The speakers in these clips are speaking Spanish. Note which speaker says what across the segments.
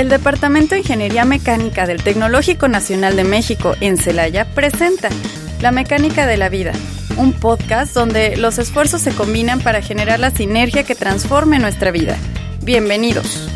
Speaker 1: El Departamento de Ingeniería Mecánica del Tecnológico Nacional de México en Celaya presenta La Mecánica de la Vida, un podcast donde los esfuerzos se combinan para generar la sinergia que transforme nuestra vida. Bienvenidos.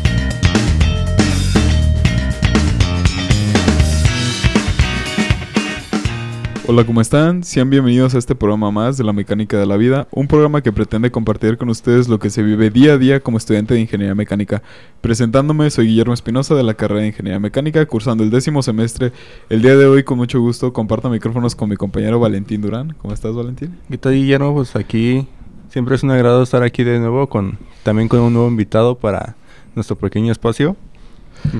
Speaker 2: Hola, ¿cómo están? Sean bienvenidos a este programa más de la mecánica de la vida, un programa que pretende compartir con ustedes lo que se vive día a día como estudiante de ingeniería mecánica. Presentándome, soy Guillermo Espinosa de la carrera de ingeniería mecánica, cursando el décimo semestre. El día de hoy, con mucho gusto, comparto micrófonos con mi compañero Valentín Durán. ¿Cómo estás, Valentín?
Speaker 3: ¿Qué tal, Guillermo? Pues aquí siempre es un agrado estar aquí de nuevo, con también con un nuevo invitado para nuestro pequeño espacio.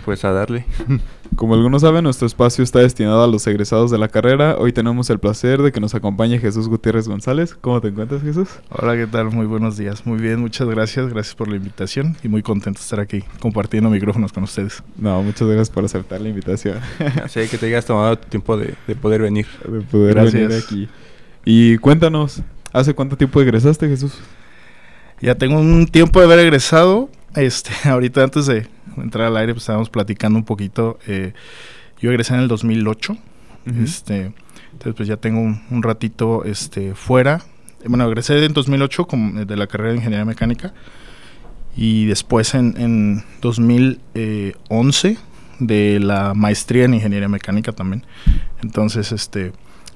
Speaker 3: Pues a darle.
Speaker 2: Como algunos saben, nuestro espacio está destinado a los egresados de la carrera. Hoy tenemos el placer de que nos acompañe Jesús Gutiérrez González. ¿Cómo te encuentras, Jesús?
Speaker 4: Hola, ¿qué tal? Muy buenos días. Muy bien, muchas gracias. Gracias por la invitación y muy contento de estar aquí compartiendo micrófonos con ustedes.
Speaker 2: No, muchas gracias por aceptar la invitación.
Speaker 3: Sé que te hayas tomado tiempo de, de, poder venir.
Speaker 2: De poder gracias. venir aquí. Y cuéntanos, ¿hace cuánto tiempo egresaste, Jesús?
Speaker 4: Ya tengo un tiempo de haber egresado. Este, ahorita antes de entrar al aire, pues estábamos platicando un poquito. Eh, yo egresé en el 2008. este, entonces, pues ya tengo un, ratito este, fuera. Bueno, egresé en 2008 como eh, de la carrera de Ingeniería Mecánica. Y después en, en 2011 de la maestría en Ingeniería Mecánica también. Entonces, este,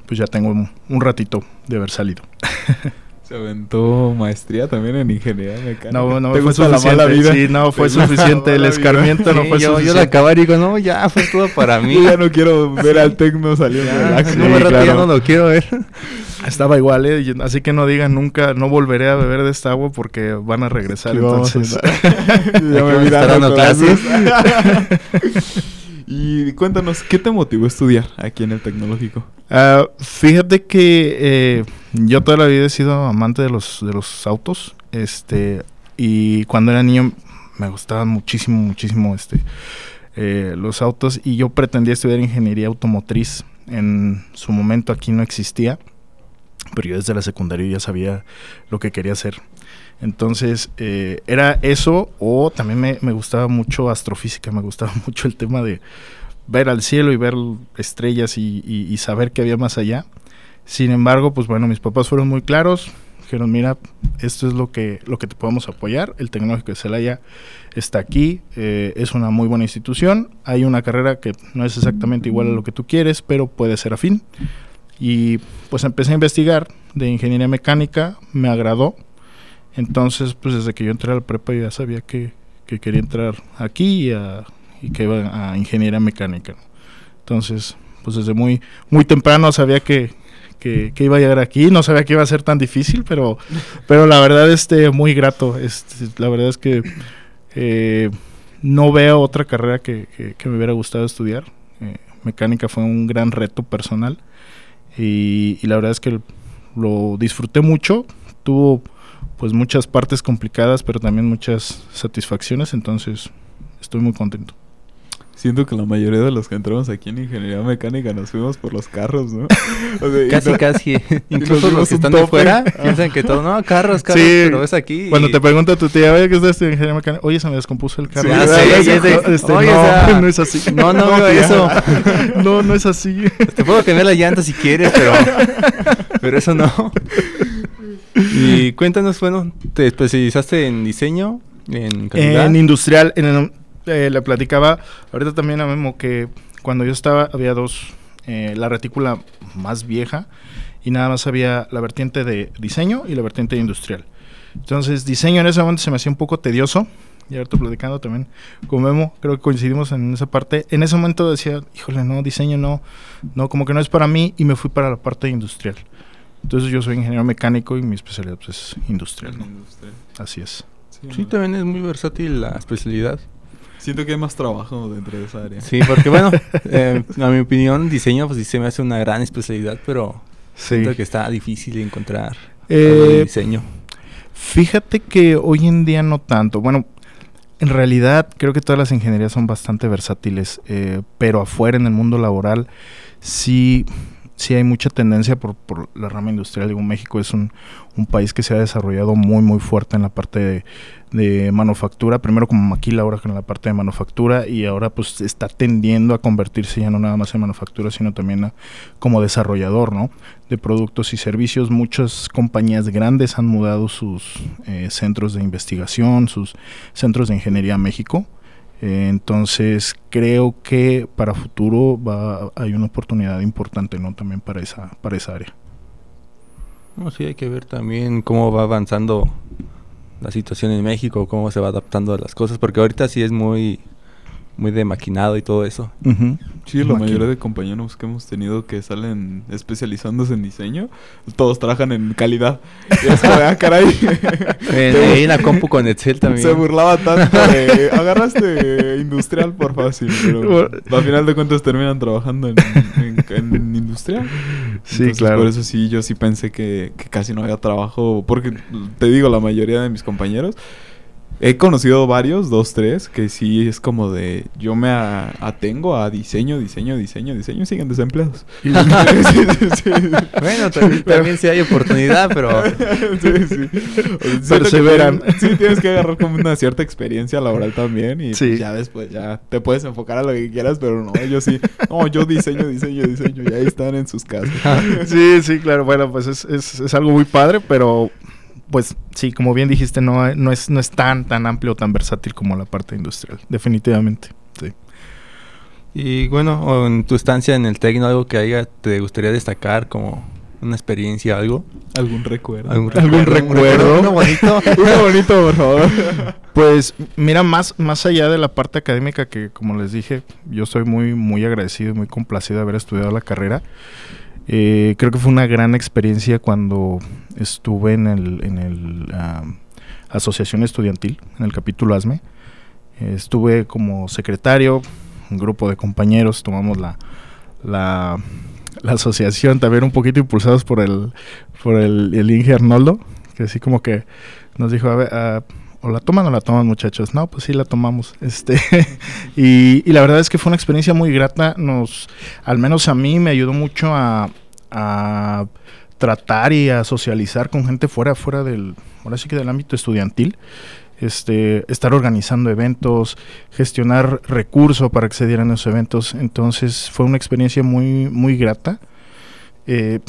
Speaker 4: pues ya tengo un, un ratito de haber salido.
Speaker 2: Se aventó maestría también en ingeniería mecánica.
Speaker 4: No, no, fue suficiente. La vida? Sí, no, fue suficiente. El escarmiento no fue
Speaker 3: yo,
Speaker 4: suficiente.
Speaker 3: Yo la acabé y digo, no, ya fue todo para mí.
Speaker 2: yo ya no quiero ver al tecno saliendo
Speaker 3: de No, me claro. ya no lo quiero ver.
Speaker 4: Estaba igual, ¿eh? Así que no digan nunca, no volveré a beber de esta agua porque van a regresar. Entonces,
Speaker 2: ya me clases. Y cuéntanos, ¿qué te motivó a estudiar aquí en el tecnológico?
Speaker 4: Uh, fíjate que eh, yo toda la vida he sido amante de los, de los autos. Este, y cuando era niño me gustaban muchísimo, muchísimo este, eh, los autos. Y yo pretendía estudiar ingeniería automotriz. En su momento aquí no existía. Pero yo desde la secundaria ya sabía lo que quería hacer. Entonces, eh, era eso, o también me, me, gustaba mucho astrofísica, me gustaba mucho el tema de ver al cielo y ver estrellas y, saber que había más allá. Sin embargo, pues bueno, mis papás fueron muy claros, dijeron, mira, esto es lo que, lo que te podemos apoyar, el Tecnológico de Celaya está aquí, eh, es una muy buena institución, hay una carrera que no es exactamente igual a lo que tú quieres, pero puede ser afín. Y pues empecé a investigar de ingeniería mecánica, me agradó, entonces, pues desde que yo entré a la prepa ya sabía que, que quería entrar aquí y, a, y, que iba a ingeniería mecánica. Entonces, pues desde muy, muy temprano sabía que, que, que, iba a llegar aquí. No sabía que iba a ser tan difícil, pero, pero la verdad, este, muy grato. Este, la verdad es que eh, no veo otra carrera que, que, que, me hubiera gustado estudiar. Eh, mecánica fue un gran reto personal y, y la verdad es que lo disfruté mucho. Tuvo pues muchas partes complicadas, pero también muchas satisfacciones, entonces estoy muy contento.
Speaker 2: Siento que la mayoría de los que entramos aquí en ingeniería mecánica nos fuimos por los carros, ¿no?
Speaker 3: O sea, casi, no, casi. Incluso los que están de fuera piensan que todo, no, carros, carros, sí, pero es aquí.
Speaker 4: Cuando te pregunta tu tía, oye, ¿qué es en ingeniería mecánica? Oye, se me descompuso el carro.
Speaker 3: Sí, sí, sí,
Speaker 4: este, oye, no, o sea, no es así.
Speaker 3: No, no, no eso.
Speaker 4: no, no es así.
Speaker 3: Te puedo cambiar la llanta si quieres, pero, pero eso no. Y cuéntanos, bueno, ¿te especializaste en diseño? En, calidad?
Speaker 4: en industrial, en el, eh, le platicaba ahorita también a Memo que cuando yo estaba había dos, eh, la retícula más vieja y nada más había la vertiente de diseño y la vertiente industrial. Entonces, diseño en ese momento se me hacía un poco tedioso. Y ahorita platicando también con Memo, creo que coincidimos en esa parte. En ese momento decía, híjole, no, diseño no, no, como que no es para mí y me fui para la parte industrial. Entonces yo soy ingeniero mecánico y mi especialidad pues, es industrial, ¿no? industrial. Así es.
Speaker 3: Sí, sí también es muy versátil la especialidad.
Speaker 2: Siento que hay más trabajo dentro de esa área.
Speaker 3: Sí, porque bueno, eh, a mi opinión, diseño pues sí se me hace una gran especialidad, pero sí. siento que está difícil de encontrar eh, diseño.
Speaker 4: Fíjate que hoy en día no tanto. Bueno, en realidad creo que todas las ingenierías son bastante versátiles, eh, pero afuera en el mundo laboral sí sí hay mucha tendencia por, por la rama industrial. Digo, México es un, un, país que se ha desarrollado muy, muy fuerte en la parte de, manufactura, primero como maquila, ahora en la parte de manufactura, y ahora pues está tendiendo a convertirse ya no nada más en manufactura, sino también como desarrollador, ¿no? De productos y servicios. Muchas compañías grandes han mudado sus eh, centros de investigación, sus centros de ingeniería a México entonces creo que para futuro va, hay una oportunidad importante no también para esa para esa área.
Speaker 3: No, sí hay que ver también cómo va avanzando la situación en México cómo se va adaptando a las cosas porque ahorita sí es muy muy de maquinado y todo eso.
Speaker 2: Sí, la mayoría de compañeros que hemos tenido que salen especializándose en diseño, todos trabajan en calidad. Y es ah, caray.
Speaker 3: en, la compu con Excel también.
Speaker 2: Se burlaba tanto de, agarraste industrial por fácil, pero al final de cuentas terminan trabajando en, industrial.
Speaker 4: Sí, claro.
Speaker 2: Por eso sí, yo sí pensé que, que casi no había trabajo, porque te digo, la mayoría de mis compañeros He conocido varios, dos, tres, que sí es como de. Yo me atengo a diseño, diseño, diseño, diseño y siguen desempleados.
Speaker 3: bueno, también, sí hay oportunidad, pero. sí,
Speaker 4: sí. Perseveran.
Speaker 2: sí, tienes que agarrar como una cierta experiencia laboral también. Y ya después ya te puedes enfocar a lo que quieras, pero no, yo sí. No, yo diseño, diseño, diseño. Y ahí están en sus casas.
Speaker 4: sí, sí, claro. Bueno, pues es, es, es algo muy padre, pero pues sí, como bien dijiste, no, no, es, no es tan, tan amplio, tan versátil como la parte industrial, definitivamente. Sí.
Speaker 3: Y bueno, en tu estancia en el Tecno, algo que haya, te gustaría destacar como una experiencia, algo.
Speaker 2: ¿Algún recuerdo?
Speaker 4: ¿Algún recuerdo?
Speaker 2: Uno bonito. Uno bonito, por favor.
Speaker 4: Pues mira, más, más allá de la parte académica que, como les dije, yo soy muy, muy agradecido y muy complacido de haber estudiado la carrera. Eh, creo que fue una gran experiencia cuando estuve en el, en el asociación estudiantil, en el capítulo ASME. estuve como secretario, un grupo de compañeros, tomamos la, la, asociación también un poquito impulsados por el, por el, el Inge Arnoldo, que así como que nos dijo, a ver, o la toman o la toman muchachos. No, pues sí la tomamos. Este y, la verdad es que fue una experiencia muy grata. Nos, al menos a mí me ayudó mucho a, a tratar y a socializar con gente fuera, fuera del, ahora sí que del ámbito estudiantil. Este, estar organizando eventos, gestionar recursos para acceder a esos eventos. Entonces fue una experiencia muy, muy grata. Eh,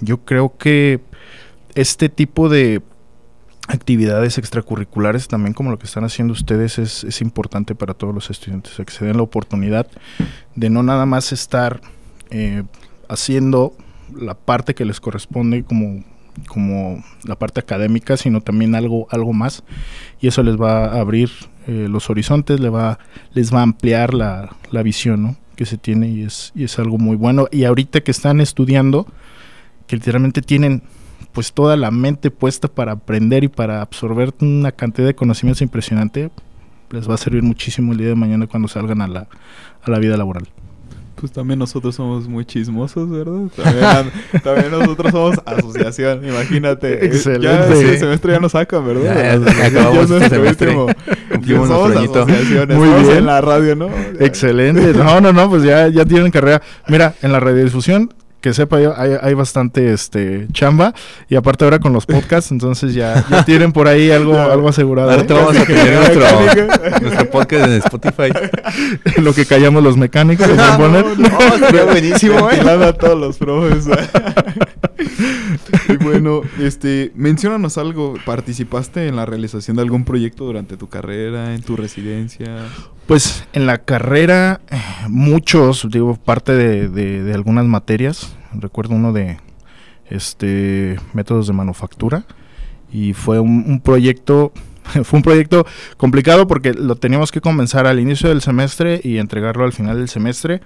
Speaker 4: yo creo que este tipo de actividades extracurriculares, también como lo que están haciendo ustedes, es, es importante para todos los estudiantes, que se den la oportunidad de no nada más estar eh, haciendo la parte que les corresponde como, como la parte académica, sino también algo, algo más. Y eso les va a abrir eh, los horizontes, les va, les va a ampliar la, la visión que se tiene y es, y es algo muy bueno. Y ahorita que están estudiando, que literalmente tienen pues toda la mente puesta para aprender y para absorber una cantidad de conocimientos impresionante, les va a servir muchísimo el día de mañana cuando salgan a la, a la vida laboral.
Speaker 2: Pues también nosotros somos muy chismosos, ¿verdad? También, nosotros somos asociación, imagínate.
Speaker 4: Excelente.
Speaker 2: Ya el semestre ya nos sacan, ¿verdad?
Speaker 3: Ya, ya acabamos este semestre.
Speaker 2: Cumplimos somos asociaciones.
Speaker 4: Muy bien.
Speaker 2: en la radio, ¿no?
Speaker 4: Excelente. No, no, no, pues ya, ya tienen carrera. Mira, en la radiodifusión que sepa yo, hay, hay, bastante este chamba. Y aparte ahora con los podcasts, entonces ya, ya tienen por ahí algo, algo asegurado.
Speaker 3: Ahora vamos a tener nuestro, nuestro, podcast en Spotify.
Speaker 4: Lo que callamos los mecánicos.
Speaker 3: No, no, no, estaría buenísimo,
Speaker 2: eh. a todos los profes. y bueno, este, menciónanos algo. ¿Participaste en la realización de algún proyecto durante tu carrera, en tu residencia?
Speaker 4: Pues en la carrera, muchos, digo, parte de, de, algunas materias. Recuerdo uno de este métodos de manufactura. Y fue un, proyecto, fue un proyecto complicado porque lo teníamos que comenzar al inicio del semestre y entregarlo al final del semestre.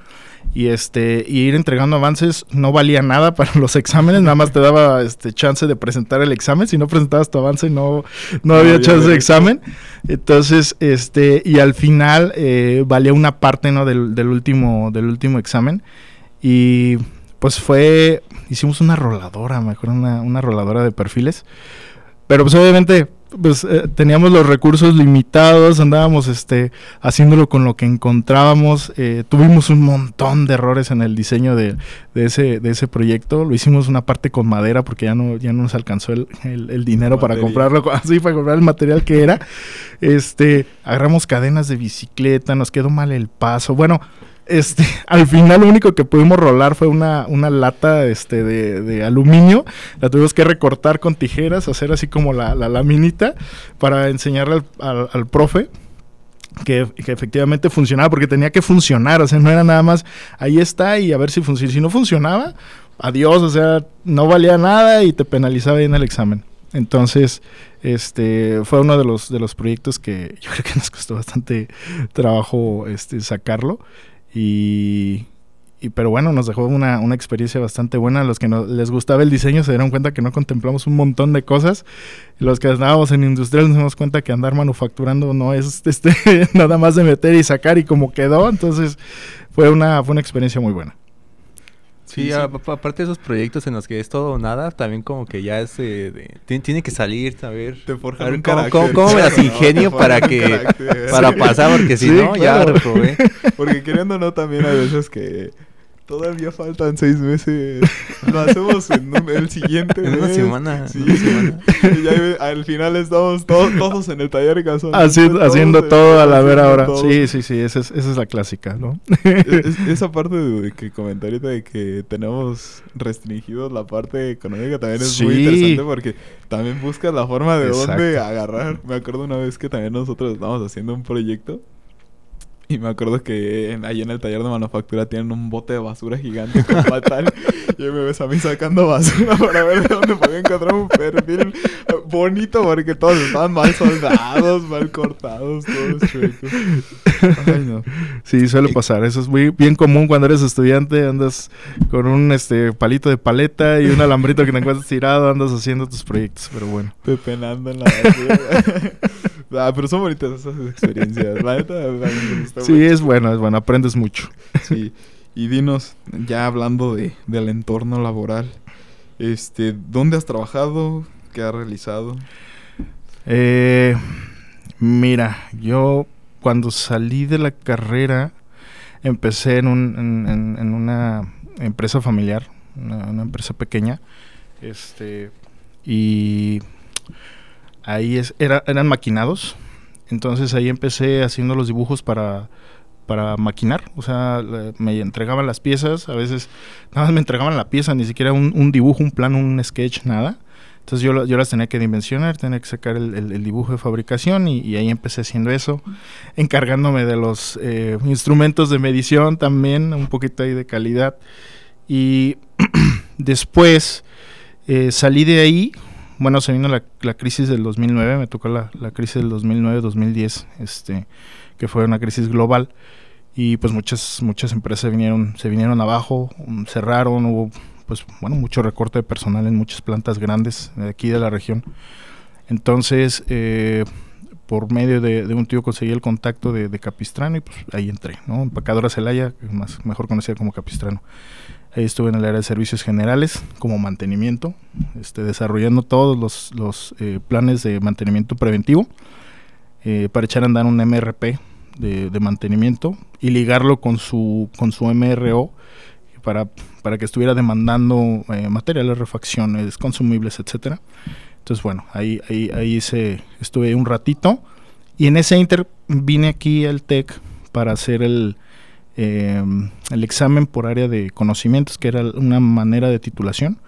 Speaker 4: Y este y ir entregando avances no valía nada para los exámenes nada más te daba este chance de presentar el examen. Si no presentabas tu avance no no, había chance de examen. Entonces este y al final eh, valía una parte no del, del, último del último examen. Y pues fue hicimos una roladora mejor una, una roladora de perfiles. Pero pues obviamente pues eh, teníamos los recursos limitados, andábamos este haciéndolo con lo que encontrábamos, eh, tuvimos un montón de errores en el diseño de, ese, de ese proyecto, lo hicimos una parte con madera porque ya no, ya no nos alcanzó el, el, dinero para comprarlo, así para comprar el material que era, este, agarramos cadenas de bicicleta, nos quedó mal el paso, bueno, este, al final lo único que pudimos rolar fue una, una lata este, de, aluminio. La tuvimos que recortar con tijeras, hacer así como la, la laminita para enseñarle al, profe. Que, efectivamente funcionaba, porque tenía que funcionar, o sea, no era nada más, ahí está y a ver si funciona. Si no funcionaba, adiós, o sea, no valía nada y te penalizaba en el examen. Entonces, este fue uno de los, de los proyectos que yo creo que nos costó bastante trabajo este, sacarlo. Y, pero bueno, nos dejó una, una, experiencia bastante buena. Los que no, les gustaba el diseño se dieron cuenta que no contemplamos un montón de cosas. Los que estábamos en industrial nos dimos cuenta que andar manufacturando no es este, nada más de meter y sacar y como quedó. Entonces fue una, fue una experiencia muy buena.
Speaker 3: Sí, aparte de esos proyectos en los que es todo o nada, también como que ya es de, tiene, que salir, saber,
Speaker 2: te
Speaker 3: ver cómo, cómo, me las ingenio para que para pasar, porque si no, ya reprobé.
Speaker 2: Porque queriendo no, también hay veces que Todavía faltan seis meses. Lo hacemos en el siguiente
Speaker 3: en Una semana.
Speaker 2: Sí. y ya al final estamos todos, todos en el taller casual.
Speaker 4: haciendo todo a la vera hora. Sí, sí, sí. Esa es, esa es la clásica, ¿no?
Speaker 2: esa parte de, que comenté de que tenemos restringidos la parte económica también es muy interesante porque también buscas la forma de dónde agarrar. Me acuerdo una vez que también nosotros estábamos haciendo un proyecto y me acuerdo que ahí en el taller de manufactura tienen un bote de basura gigante con fatal. y me ves a mí sacando basura para ver de dónde podía encontrar un perfil bonito porque todos estaban mal soldados, mal cortados, todos chuecos.
Speaker 4: Ay, no. Sí, suele pasar. Eso es muy bien común cuando eres estudiante. Andas con un este palito de paleta y un alambrito que te encuentras tirado. Andas haciendo tus proyectos, pero bueno.
Speaker 2: Pepenando en la basura. Ah, pero son bonitas esas experiencias. La neta,
Speaker 4: Sí, es bueno, es bueno. Aprendes mucho.
Speaker 2: Sí. Y dinos, ya hablando de, del entorno laboral, este, ¿dónde has trabajado? ¿Qué has realizado?
Speaker 4: Eh, mira, yo cuando salí de la carrera empecé en, un, en, una empresa familiar, una, una, empresa pequeña, este, y ahí es, era, eran maquinados. Entonces ahí empecé haciendo los dibujos para, para maquinar. O sea, me entregaban las piezas, a veces nada más me entregaban la pieza, ni siquiera un, dibujo, un plano, un sketch, nada. Entonces yo, yo las tenía que dimensionar, tenía que sacar el, dibujo de fabricación y, ahí empecé haciendo eso, encargándome de los eh, instrumentos de medición también, un poquito ahí de calidad. Y después eh, salí de ahí bueno, se vino la, la, crisis del 2009, me tocó la, la crisis del 2009-2010, este, que fue una crisis global y pues muchas muchas empresas vinieron se vinieron abajo, um, cerraron, hubo pues bueno, mucho recorte de personal en muchas plantas grandes de aquí de la región. Entonces, eh, por medio de, un tío conseguí el contacto de, de, Capistrano y pues ahí entré, ¿no? Empacadora Celaya, más, mejor conocida como Capistrano. Ahí estuve en el área de servicios generales como mantenimiento, este, desarrollando todos los, los eh, planes de mantenimiento preventivo eh, para echar a andar un MRP de, mantenimiento y ligarlo con su, con su MRO para, para que estuviera demandando eh, materiales, refacciones, consumibles, etcétera. Entonces, bueno, ahí, ahí, ahí se, estuve un ratito y en ese inter vine aquí al TEC para hacer el, Em, el examen por área de conocimientos, que era una manera de titulación.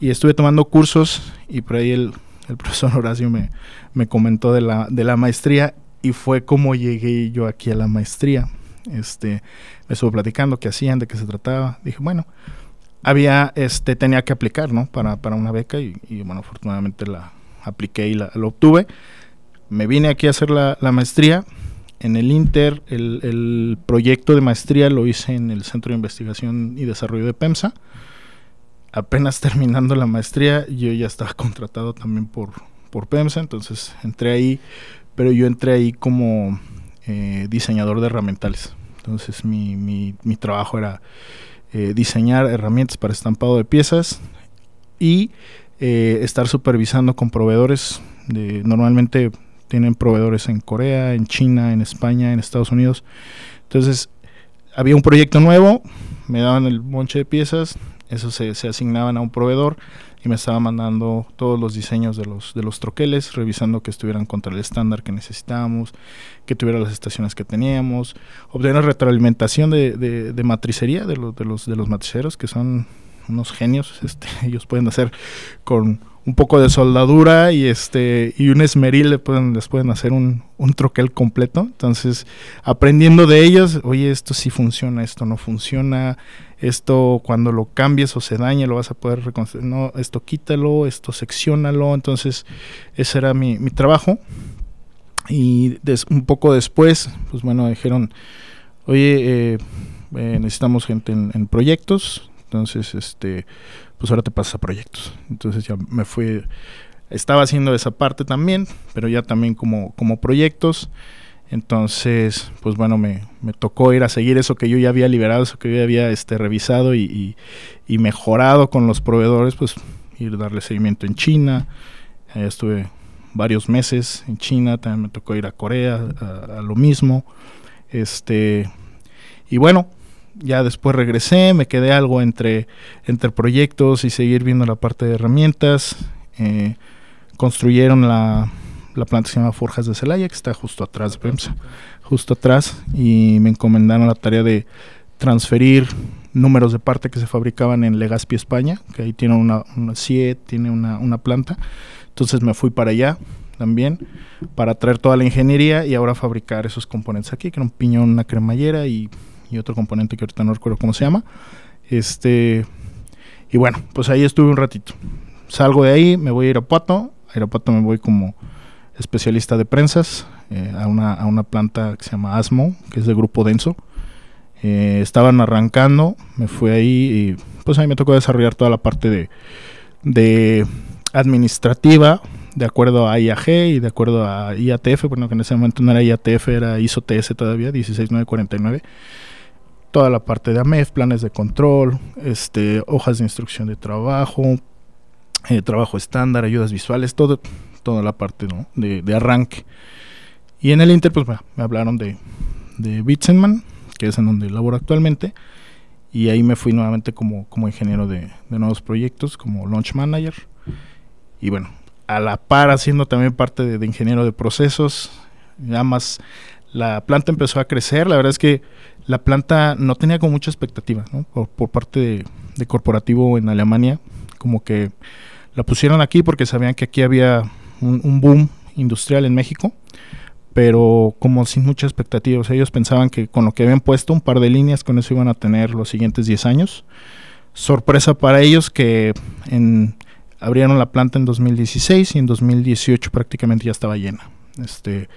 Speaker 4: Y estuve tomando cursos y por ahí el, profesor Horacio me, me comentó de la, de la maestría y fue como llegué yo aquí a la maestría. Este, me estuvo platicando qué hacían, de qué se trataba. Dije, bueno, había, este, tenía que aplicar, ¿no? Para, para una beca y, bueno, afortunadamente la apliqué y la, obtuve. Me vine aquí a hacer la, la maestría en el Inter, el, proyecto de maestría lo hice en el Centro de Investigación y Desarrollo de PEMSA. Apenas terminando la maestría, yo ya estaba contratado también por, por PEMSA, entonces entré ahí, pero yo entré ahí como eh, diseñador de herramientales. Entonces mi, mi, mi trabajo era eh, diseñar herramientas para estampado de piezas y eh, estar supervisando con proveedores de normalmente tienen proveedores en Corea, en China, en España, en Estados Unidos. Entonces, había un proyecto nuevo, me daban el monche de piezas, eso se, se asignaban a un proveedor y me estaba mandando todos los diseños de los, de los troqueles, revisando que estuvieran contra el estándar que necesitábamos, que tuviera las estaciones que teníamos, obtener retroalimentación de, de, de matricería de, los de, los, de los matriceros, que son unos genios, este, ellos pueden hacer con un poco de soldadura y este y un esmeril le pueden, les pueden hacer un, un troquel completo. Entonces, aprendiendo de ellos, oye, esto sí funciona, esto no funciona, esto cuando lo cambies o se dañe lo vas a poder reconstruir, no, esto quítalo, esto seccionalo. Entonces, ese era mi, mi trabajo. Y des, un poco después, pues bueno, dijeron, oye, eh, eh, necesitamos gente en, en proyectos, entonces, este, pues ahora te pasas a proyectos. Entonces ya me fui, estaba haciendo esa parte también, pero ya también como, como proyectos. Entonces, pues bueno, me, me, tocó ir a seguir eso que yo ya había liberado, eso que yo ya había este, revisado y, y, mejorado con los proveedores, pues ir a darle seguimiento en China. Estuve varios meses en China, también me tocó ir a Corea a, a lo mismo. Este, y bueno, ya después regresé, me quedé algo entre, entre proyectos y seguir viendo la parte de herramientas. Eh, construyeron la, la, planta que se llama Forjas de Celaya, que está justo atrás de PEMSA, justo atrás, y me encomendaron la tarea de transferir números de parte que se fabricaban en Legazpi, España, que ahí tiene una, una CIE, tiene una, una planta. Entonces me fui para allá también para traer toda la ingeniería y ahora fabricar esos componentes aquí, que era un piñón, una cremallera y y otro componente que ahorita no recuerdo cómo se llama. Este, y bueno, pues ahí estuve un ratito. Salgo de ahí, me voy a Irapuato. A Irapuato me voy como especialista de prensas eh, a, una, a, una, planta que se llama ASMO, que es de grupo denso. Eh, estaban arrancando, me fui ahí y pues ahí me tocó desarrollar toda la parte de, de administrativa, de acuerdo a IAG y de acuerdo a IATF, bueno que en ese momento no era IATF, era ISO TS todavía, 16949 toda la parte de AMEF, planes de control, este, hojas de instrucción de trabajo, eh, trabajo estándar, ayudas visuales, todo, toda la parte ¿no? de, de, arranque. Y en el Inter, pues bueno, me hablaron de, de Bitsenman, que es en donde laboro actualmente, y ahí me fui nuevamente como, como ingeniero de, de nuevos proyectos, como launch manager. Y bueno, a la par haciendo también parte de, de ingeniero de procesos, ya más la planta empezó a crecer, la verdad es que la planta no tenía como mucha expectativa. Por, parte de, corporativo en Alemania, como que la pusieron aquí porque sabían que aquí había un, boom industrial en México, pero como sin mucha expectativa, o sea, ellos pensaban que con lo que habían puesto, un par de líneas, con eso iban a tener los siguientes 10 años. Sorpresa para ellos que abrieron la planta en 2016 y en 2018 prácticamente ya estaba llena. Este,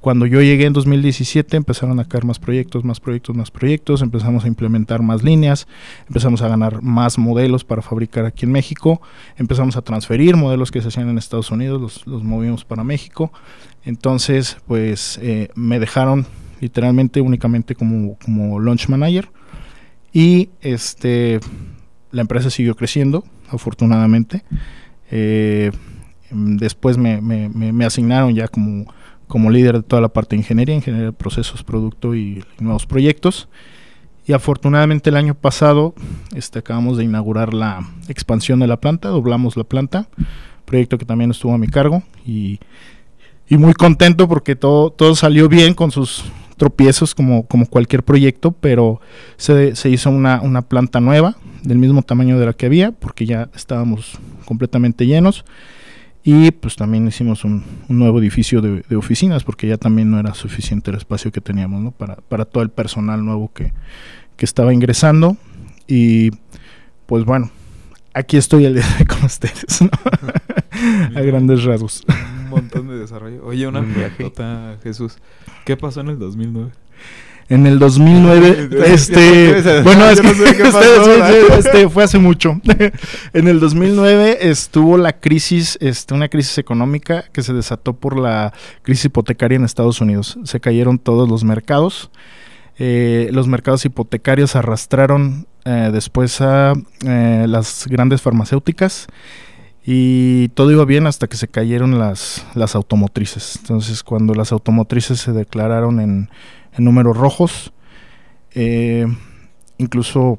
Speaker 4: cuando yo llegué en 2017 empezaron a caer más proyectos, más proyectos, más proyectos, empezamos a implementar más líneas, empezamos a ganar más modelos para fabricar aquí en México, empezamos a transferir modelos que se hacían en Estados Unidos, los, movimos para México. Entonces, pues eh, me dejaron literalmente únicamente como, como launch manager y este la empresa siguió creciendo, afortunadamente. Eh, después me asignaron ya como como líder de toda la parte de ingeniería, ingeniería de procesos, producto y, nuevos proyectos. Y afortunadamente el año pasado este, acabamos de inaugurar la expansión de la planta, doblamos la planta, proyecto que también estuvo a mi cargo y, y muy contento porque todo, todo salió bien con sus tropiezos como, como cualquier proyecto, pero se, se hizo una, una planta nueva del mismo tamaño de la que había porque ya estábamos completamente llenos y pues también hicimos un, un nuevo edificio de, de, oficinas porque ya también no era suficiente el espacio que teníamos ¿no? para, para todo el personal nuevo que, que estaba ingresando. Y pues bueno, aquí estoy el día de con ustedes, ¿no? a grandes rasgos.
Speaker 2: Un montón de desarrollo. Oye, una pregunta, Jesús. ¿Qué pasó en el 2009?
Speaker 4: En el 2009, este, bueno, es que este, este, fue hace mucho. en el 2009 estuvo la crisis, este, una crisis económica que se desató por la crisis hipotecaria en Estados Unidos. Se cayeron todos los mercados. Eh, los mercados hipotecarios arrastraron eh, después a eh, las grandes farmacéuticas Y todo iba bien hasta que se cayeron las, las automotrices. Entonces, cuando las automotrices se declararon en, en números rojos, eh, incluso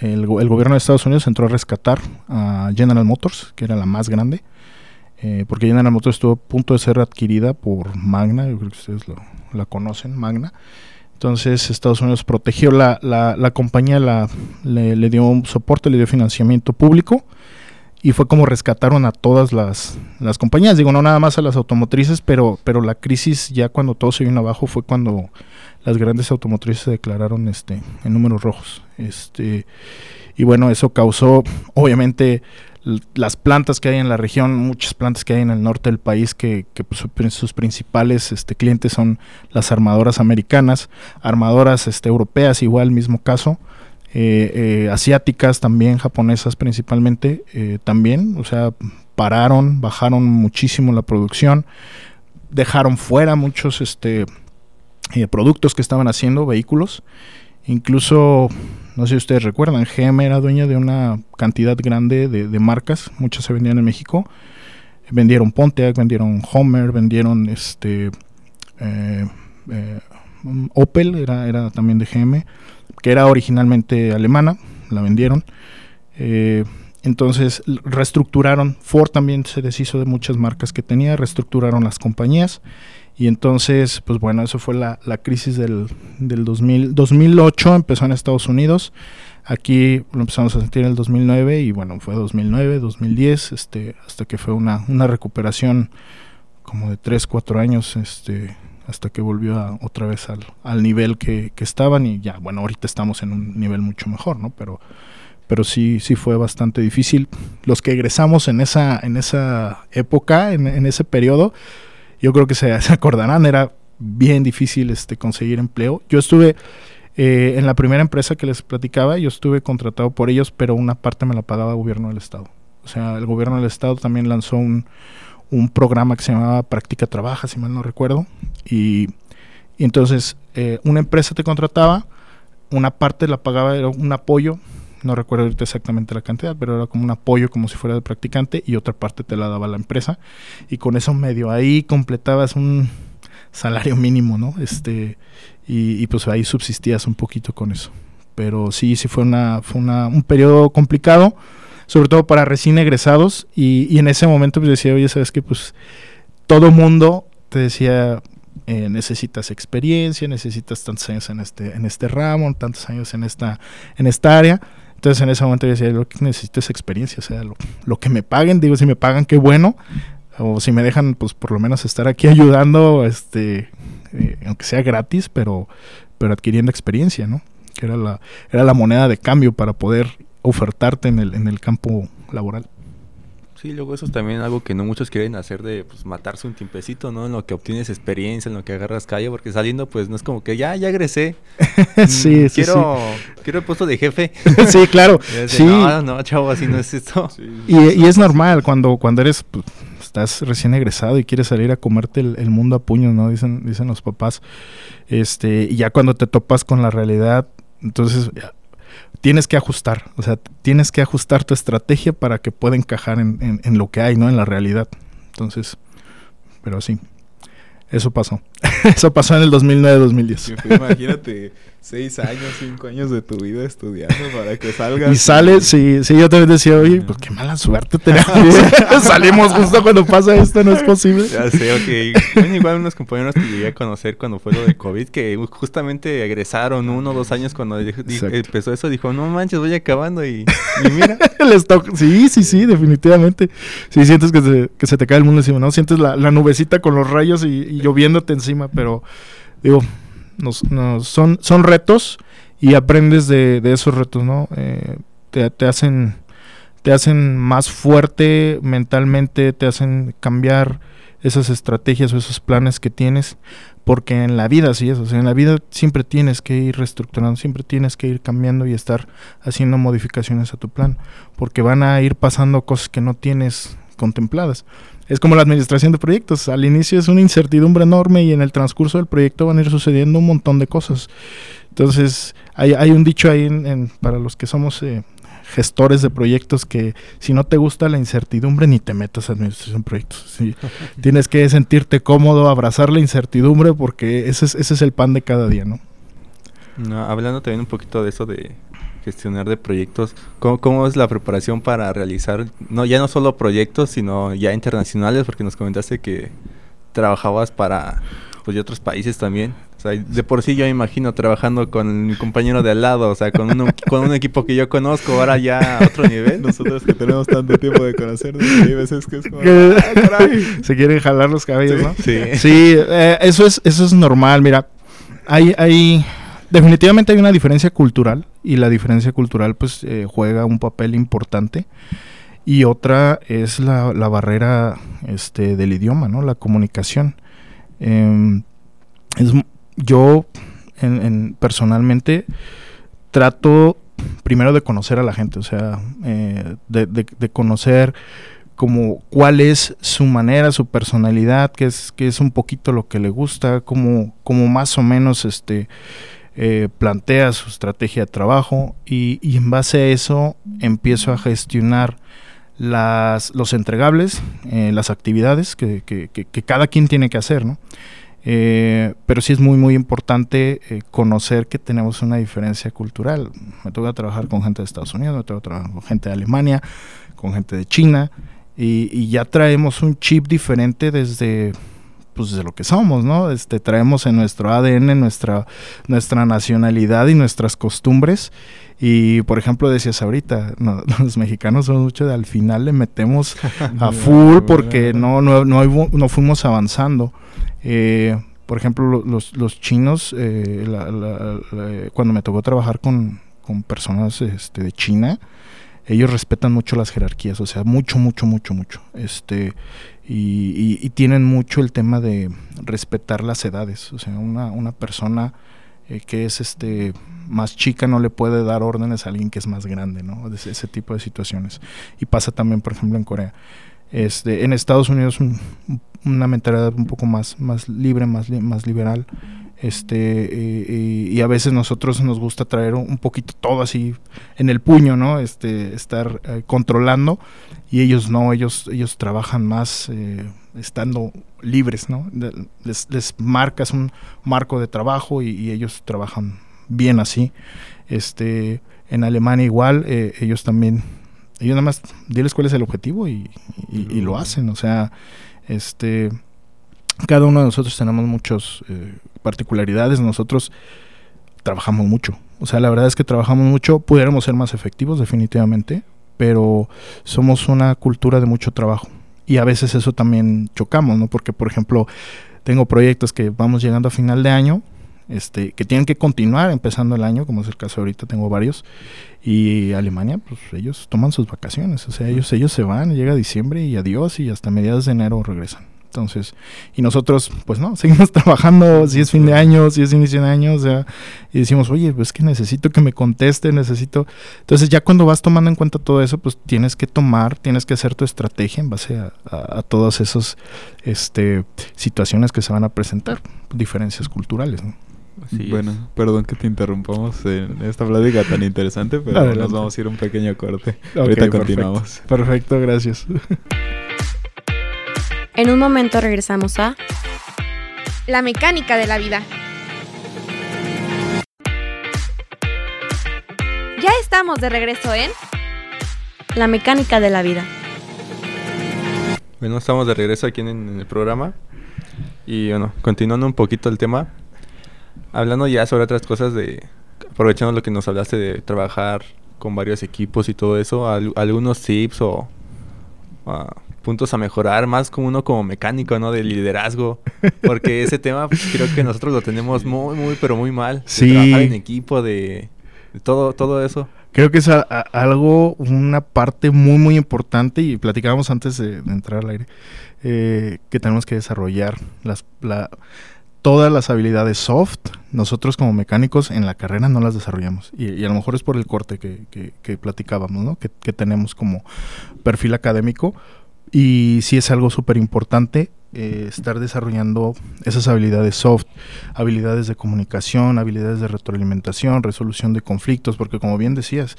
Speaker 4: el, gobierno de Estados Unidos entró a rescatar a General Motors, que era la más grande, eh, porque General Motors estuvo a punto de ser adquirida por Magna, yo creo que ustedes la conocen, Magna. Entonces Estados Unidos protegió la, la, compañía, le, le, dio un soporte, le dio financiamiento público y fue como rescataron a todas las, las, compañías. Digo, no nada más a las automotrices, pero, pero la crisis ya cuando todo se vino abajo fue cuando las grandes automotrices se declararon este, en números rojos. Este, y bueno, eso causó obviamente las plantas que hay en la región, muchas plantas que hay en el norte del país, que, que pues, sus principales este, clientes son las armadoras americanas, armadoras este, europeas, igual mismo caso, eh, eh, asiáticas también, japonesas principalmente, eh, también, o sea, pararon, bajaron muchísimo la producción, dejaron fuera muchos este, productos que estaban haciendo, vehículos, incluso no sé si ustedes recuerdan, GM era dueña de una cantidad grande de, de marcas, muchas se vendían en México. Vendieron Pontiac, vendieron Homer, vendieron este eh, eh, Opel, era, era también de GM, que era originalmente alemana, la vendieron. Eh, entonces reestructuraron, Ford también se deshizo de muchas marcas que tenía, reestructuraron las compañías y entonces, pues bueno, eso fue la, la crisis del, del 2000, 2008, empezó en Estados Unidos. Aquí lo empezamos a sentir en el 2009 y bueno, fue 2009, 2010, este, hasta que fue una, una recuperación como de 3, 4 años, este, hasta que volvió a, otra vez al, al nivel que, que, estaban y ya, bueno, ahorita estamos en un nivel mucho mejor, ¿no? Pero, pero sí, sí fue bastante difícil. Los que egresamos en esa, en esa época, en, ese periodo, yo creo que se, se acordarán, era bien difícil este, conseguir empleo. Yo estuve eh, en la primera empresa que les platicaba, yo estuve contratado por ellos, pero una parte me la pagaba el gobierno del Estado. O sea, el gobierno del Estado también lanzó un, un programa que se llamaba Práctica Trabaja, si mal no recuerdo. Y, entonces eh, una empresa te contrataba, una parte la pagaba, era un apoyo no recuerdo exactamente la cantidad, pero era como un apoyo como si fuera de practicante y otra parte te la daba la empresa y con eso medio ahí completabas un salario mínimo, ¿no? Este y, y pues ahí subsistías un poquito con eso. Pero sí, sí fue una fue una, un periodo complicado, sobre todo para recién egresados y, y en ese momento pues decía, oye, sabes que pues todo mundo te decía eh, necesitas experiencia, necesitas tantos años en este, en este ramo, tantos años en esta, en esta área. Entonces en ese momento yo decía, lo que necesito es experiencia, o sea, lo, lo, que me paguen, digo, si me pagan, qué bueno, o si me dejan, pues por lo menos estar aquí ayudando, este, eh, aunque sea gratis, pero, pero adquiriendo experiencia, ¿no? Que era la, era la moneda de cambio para poder ofertarte en el, en el campo laboral.
Speaker 3: Sí, luego eso es también algo que no muchos quieren hacer de pues, matarse un tiempecito, ¿no? En lo que obtienes experiencia, en lo que agarras calle, porque saliendo pues no es como que ya, ya egresé.
Speaker 4: sí, sí,
Speaker 3: quiero, sí. Quiero el puesto de jefe.
Speaker 4: sí, claro.
Speaker 3: sí. No, no, chavo, así no es esto.
Speaker 4: Sí, y, y, es normal cuando, cuando eres, pues, estás recién egresado y quieres salir a comerte el, el, mundo a puños, ¿no? Dicen, dicen los papás. Este, y ya cuando te topas con la realidad, entonces tienes que ajustar, o sea, tienes que ajustar tu estrategia para que pueda encajar en, en, en, lo que hay, ¿no? En la realidad. Entonces, pero sí, eso pasó. eso pasó en el 2009-2010.
Speaker 2: Sí, pues imagínate, seis años, cinco años de tu vida estudiando para que salgas.
Speaker 4: Y sales, sí, sí, yo también decía, oye, pues qué mala suerte tenemos. Salimos justo cuando pasa esto, no es posible.
Speaker 3: Ya sé, ok. Bueno, igual unos compañeros que llegué a conocer cuando fue lo de COVID, que justamente egresaron uno o dos años cuando empezó eso, dijo, no manches, voy acabando y, y mira.
Speaker 4: Les sí, sí, sí, definitivamente. Sí, sientes que se, que se te cae el mundo encima, ¿no? Sientes la, la nubecita con los rayos y, y lloviéndote encima, pero digo, nos, son, son retos y aprendes de, de esos retos, ¿no? Eh, te, te, hacen, te hacen más fuerte mentalmente, te hacen cambiar esas estrategias o esos planes que tienes, porque en la vida así es, o sea, en la vida siempre tienes que ir reestructurando, siempre tienes que ir cambiando y estar haciendo modificaciones a tu plan, porque van a ir pasando cosas que no tienes contempladas es como la administración de proyectos. Al inicio es una incertidumbre enorme y en el transcurso del proyecto van a ir sucediendo un montón de cosas. Entonces, hay, hay un dicho ahí en, en, para los que somos eh, gestores de proyectos que si no te gusta la incertidumbre ni te metas a administración de proyectos. Tienes que sentirte cómodo, abrazar la incertidumbre porque ese es, ese es el pan de cada día, ¿no?
Speaker 3: no hablando también un poquito de eso de gestionar de proyectos, ¿cómo, ¿cómo, es la preparación para realizar, no ya no solo proyectos, sino ya internacionales? Porque nos comentaste que trabajabas para pues, de otros países también. O sea, de por sí yo me imagino trabajando con mi compañero de al lado, o sea, con un, con un equipo que yo conozco, ahora ya a otro nivel.
Speaker 2: Nosotros que tenemos tanto tiempo de conocernos, hay veces que es como... Ah,
Speaker 4: Se quieren jalar los cabellos, ¿no?
Speaker 3: Sí.
Speaker 4: Sí, eh, eso, es, eso es normal, mira. Hay, hay, definitivamente hay una diferencia cultural y la diferencia cultural pues eh, juega un papel importante. Y otra es la, la barrera este, del idioma, ¿no? La comunicación. Eh, es, yo en, personalmente trato primero de conocer a la gente, o sea, eh, de, de, conocer como cuál es su manera, su personalidad, qué es, es un poquito lo que le gusta, como, como más o menos este eh, plantea su estrategia de trabajo y, en base a eso empiezo a gestionar las, los entregables, eh, las actividades que, cada quien tiene que hacer, ¿no? Eh, pero sí es muy, muy importante conocer que tenemos una diferencia cultural. Me toca trabajar con gente de Estados Unidos, me toca trabajar con gente de Alemania, con gente de China, y, ya traemos un chip diferente desde, pues, desde lo que somos, ¿no? Este, traemos en nuestro ADN nuestra, nuestra nacionalidad y nuestras costumbres. Y por ejemplo, decías ahorita, los mexicanos son mucho de al final le metemos a full porque no, no, no, no fuimos avanzando. Eh, por ejemplo, los, los chinos, eh, cuando me tocó trabajar con, con personas este, de China, ellos respetan mucho las jerarquías, o sea, mucho, mucho, mucho, mucho. Este, y, y, tienen mucho el tema de respetar las edades. O sea, una, una persona eh, que es este más chica no le puede dar órdenes a alguien que es más grande, ¿no? Ese, ese tipo de situaciones. Y pasa también, por ejemplo, en Corea. Este, en Estados Unidos una mentalidad un poco más, más libre, más, más liberal. Este, y, a veces nosotros nos gusta traer un poquito todo así en el puño, ¿no? Este, estar eh, controlando y ellos no, ellos, ellos trabajan más eh, estando libres, ¿no? Les, les, marcas un marco de trabajo y, ellos trabajan bien así. Este, en Alemania igual, eh, ellos también ellos nada más diles cuál es el objetivo y, lo hacen. O sea, este cada uno de nosotros tenemos muchas eh, particularidades. Nosotros trabajamos mucho. O sea, la verdad es que trabajamos mucho. Pudiéramos ser más efectivos, definitivamente, pero somos una cultura de mucho trabajo. Y a veces eso también chocamos, ¿no? Porque, por ejemplo, tengo proyectos que vamos llegando a final de año este, que tienen que continuar empezando el año, como es el caso ahorita, tengo varios. Y Alemania, pues ellos toman sus vacaciones, o sea, ellos, ellos se van, llega diciembre y adiós y hasta mediados de enero regresan. Entonces, y nosotros, pues no, seguimos trabajando, si es fin de año, si es inicio de año, o sea, y decimos, oye, pues que necesito que me conteste, necesito. Entonces, ya cuando vas tomando en cuenta todo eso, pues tienes que tomar, tienes que hacer tu estrategia en base a, a todas esas este, situaciones que se van a presentar, diferencias culturales, ¿no?
Speaker 2: bueno, perdón que te interrumpamos en esta plática tan interesante, pero nos vamos a ir un pequeño corte. Ahorita continuamos.
Speaker 4: Perfecto, gracias.
Speaker 1: En un momento regresamos a La mecánica de la vida. Ya estamos de regreso en La mecánica de la vida.
Speaker 3: Bueno, estamos de regreso aquí en el programa. Y bueno, continuando un poquito el tema, Hablando ya sobre otras cosas de... Aprovechando lo que nos hablaste de trabajar con varios equipos y todo eso, algunos tips o puntos a mejorar, más como uno como mecánico, ¿no? De liderazgo. Porque ese tema pues, creo que nosotros lo tenemos muy, muy, pero muy mal.
Speaker 4: Sí.
Speaker 3: De trabajar en equipo, de, todo, todo eso.
Speaker 4: Creo que es algo, una parte muy, muy importante y platicábamos antes de, entrar al aire, eh, que tenemos que desarrollar las, la, todas las habilidades soft, nosotros como mecánicos en la carrera no las desarrollamos. Y, a lo mejor es por el corte que, que, platicábamos, ¿no? Que, tenemos como perfil académico. Y sí es algo súper importante eh, estar desarrollando esas habilidades soft, habilidades de comunicación, habilidades de retroalimentación, resolución de conflictos, porque como bien decías,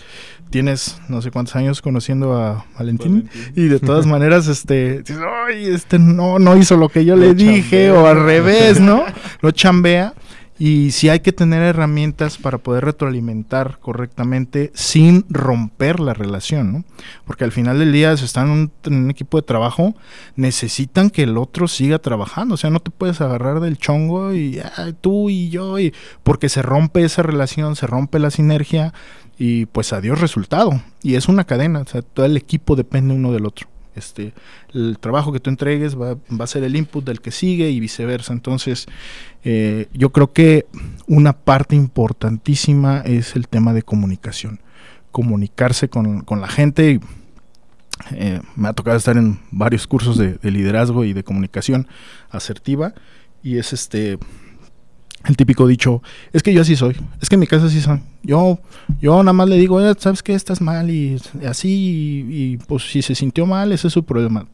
Speaker 4: tienes no sé cuántos años conociendo a Valentín, y de todas maneras, este, Ay, este no, no hizo lo que yo le dije, o al revés, ¿no? Lo chambea. Y si hay que tener herramientas para poder retroalimentar correctamente sin romper la relación, ¿no? Porque al final del día, si están en un, equipo de trabajo, necesitan que el otro siga trabajando. O sea, no te puedes agarrar del chongo y tú y yo, y, porque se rompe esa relación, se rompe la sinergia y pues adiós resultado. Y es una cadena, o sea, todo el equipo depende uno del otro. Este, el trabajo que tú entregues va, a ser el input del que sigue y viceversa. Entonces, eh, yo creo que una parte importantísima es el tema de comunicación. Comunicarse con, la gente. Eh, me ha tocado estar en varios cursos de liderazgo y de comunicación asertiva y es este el típico dicho, es que yo así soy, es que en mi casa así son. Yo, yo nada más le digo, sabes que estás mal y, así, y, pues si se sintió mal, ese es su problema.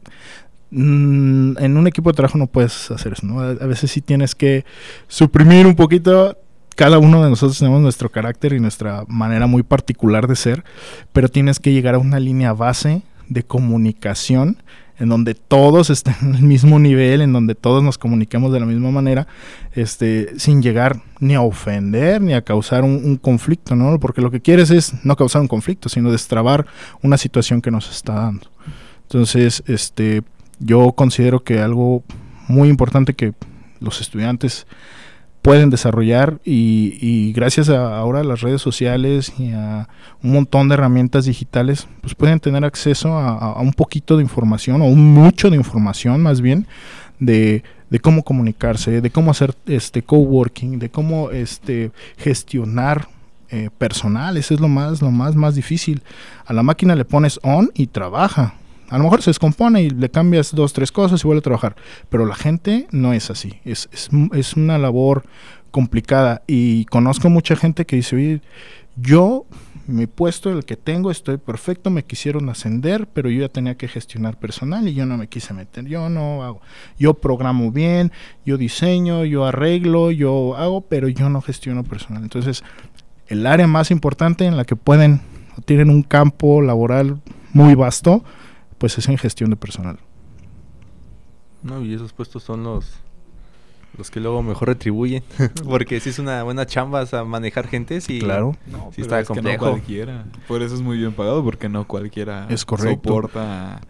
Speaker 4: Mm, en un equipo de trabajo no puedes hacer eso, ¿no? A, veces sí tienes que suprimir un poquito. Cada uno de nosotros tenemos nuestro carácter y nuestra manera muy particular de ser, pero tienes que llegar a una línea base de comunicación en donde todos estén en el mismo nivel, en donde todos nos comuniquemos de la misma manera, este, sin llegar ni a ofender ni a causar un, conflicto, ¿no? Porque lo que quieres es no causar un conflicto, sino destrabar una situación que nos está dando. Entonces, este, yo considero que algo muy importante que los estudiantes pueden desarrollar y, gracias a ahora a las redes sociales y a un montón de herramientas digitales, pues pueden tener acceso a, un poquito de información o un mucho de información más bien de, cómo comunicarse, de cómo hacer este coworking, de cómo este gestionar eh, personal, eso es lo más, lo más, más difícil. A la máquina le pones on y trabaja. A lo mejor se descompone y le cambias dos, tres cosas y vuelve a trabajar. Pero la gente no es así. Es, es, una labor complicada. Y conozco mucha gente que dice, yo, mi puesto, el que tengo, estoy perfecto, me quisieron ascender, pero yo ya tenía que gestionar personal y yo no me quise meter. Yo no hago. Yo programo bien, yo diseño, yo arreglo, yo hago, pero yo no gestiono personal. Entonces, el área más importante en la que pueden, tienen un campo laboral muy vasto, pues es en gestión de personal.
Speaker 3: No, y esos puestos son los los que luego mejor retribuyen, porque si es una buena chamba a manejar gente, sí,
Speaker 4: claro.
Speaker 2: No, sí está complejo. no cualquiera. Por eso es muy bien pagado, porque no cualquiera
Speaker 4: es correcto.
Speaker 2: soporta.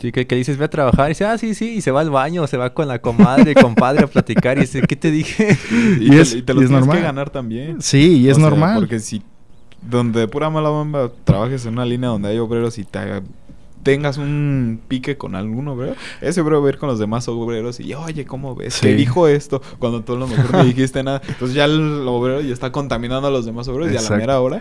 Speaker 3: Sí, que, dices, ve a trabajar, y dice, ah, sí, sí, y se va al baño, se va con la comadre, compadre a platicar, y dice, ¿qué te dije?
Speaker 2: y, es, te, lo tienes que ganar también.
Speaker 4: Sí, y es normal.
Speaker 2: porque si donde pura mala bomba trabajes en una línea donde hay obreros y te tengas un pique con alguno, bro, ese bro va a ir con los demás obreros y, oye, ¿cómo ves? ¿Qué dijo esto? Cuando tú a lo mejor no dijiste nada. Entonces ya el obrero ya está contaminando a los demás obreros y a la mera hora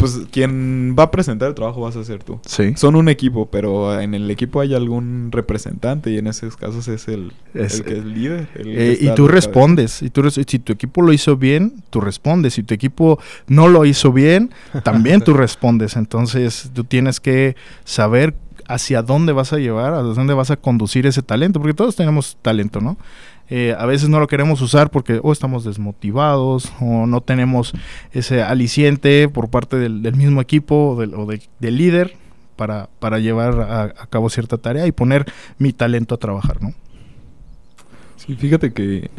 Speaker 2: pues quien va a presentar el trabajo vas a ser tú.
Speaker 4: Sí.
Speaker 2: Son un equipo, pero en el equipo hay algún representante y en esos casos es el, que es líder.
Speaker 4: Eh, y tú respondes. Y tú, si tu equipo lo hizo bien, tú respondes. Si tu equipo no lo hizo bien, también tú respondes. Entonces tú tienes que saber hacia dónde vas a llevar, a dónde vas a conducir ese talento, porque todos tenemos talento, ¿no? Eh, a veces no lo queremos usar porque o estamos desmotivados o no tenemos ese aliciente por parte del, mismo equipo o, del, líder para, para llevar a, a, cabo cierta tarea y poner mi talento a trabajar, ¿no?
Speaker 2: Sí, fíjate que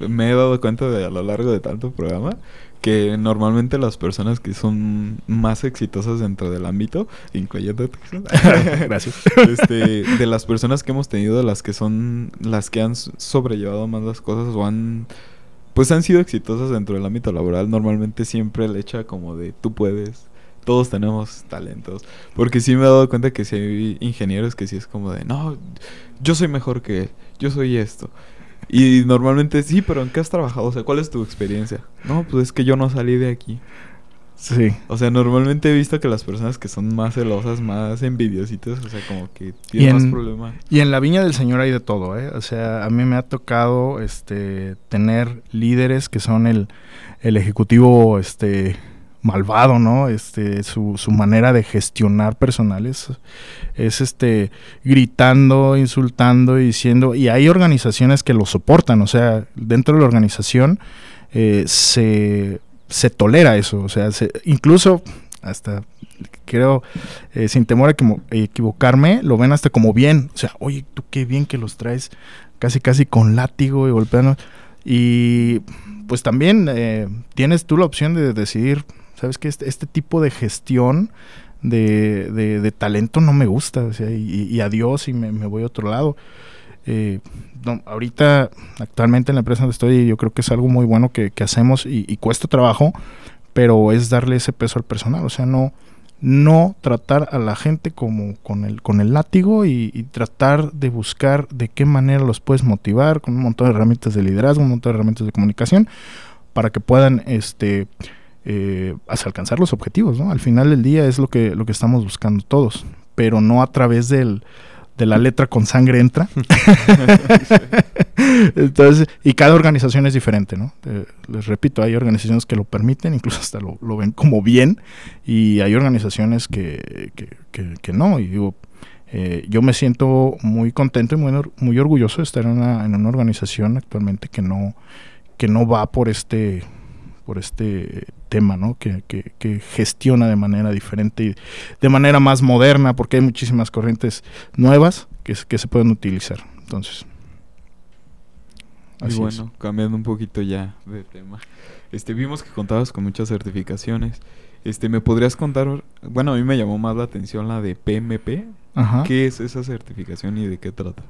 Speaker 2: me he dado cuenta de a lo largo de tanto programa que normalmente las personas que son más exitosas dentro del ámbito, incluyendo
Speaker 4: gracias,
Speaker 2: este, de las personas que hemos tenido, las que son las que han sobrellevado más las cosas o han pues han sido exitosas dentro del ámbito laboral, normalmente siempre le echa como de tú puedes, todos tenemos talentos. Porque sí me he dado cuenta que si hay ingenieros que sí es como de, no, yo soy mejor que él, yo soy esto. Y normalmente sí, pero ¿en qué has trabajado? O sea, ¿cuál es tu experiencia? No, pues es que yo no salí de aquí.
Speaker 4: Sí.
Speaker 2: O sea, normalmente he visto que las personas que son más celosas, más envidiositas, o sea, como que tienen más problemas.
Speaker 4: Y en la viña del Señor hay de todo, ¿eh? O sea, a mí me ha tocado este tener líderes que son el, el ejecutivo este malvado, ¿no? Este, su, su manera de gestionar personales es este gritando, insultando y diciendo, y hay organizaciones que lo soportan, o sea, dentro de la organización eh, se, se tolera eso, o sea, incluso hasta creo, eh, sin temor a equivocarme, lo ven hasta como bien. O sea, oye, tú qué bien que los traes casi casi con látigo y golpeando. Y pues también eh, tienes tú la opción de decidir, ¿sabes qué? Este, este tipo de gestión de, de, talento no me gusta. O sea, y, adiós y me, voy a otro lado. Eh, ahorita, actualmente en la empresa donde estoy, yo creo que es algo muy bueno que, hacemos y, y cuesta trabajo, pero es darle ese peso al personal. O sea, no no tratar a la gente como con el, con el látigo y, tratar de buscar de qué manera los puedes motivar con un montón de herramientas de liderazgo, un montón de herramientas de comunicación para que puedan este eh, alcanzar los objetivos, ¿no? Al final del día es lo que, lo que estamos buscando todos, pero no a través del, de la letra con sangre entra. Entonces, y cada organización es diferente, ¿no? Eh, les repito, hay organizaciones que lo permiten, incluso hasta lo, ven como bien, y hay organizaciones que, que, no. Y digo, eh, yo me siento muy contento y muy, muy orgulloso de estar en una, en una organización actualmente que no, que no va por este por este tema, ¿no? Que, gestiona de manera diferente y de manera más moderna, porque hay muchísimas corrientes nuevas que, que se pueden utilizar. Entonces.
Speaker 2: y bueno, cambiando un poquito ya de tema. Este, vimos que contabas con muchas certificaciones. Este, ¿me podrías contar? Bueno, a mí me llamó más la atención la de PMP. Ajá. ¿Qué es esa certificación y de qué trata?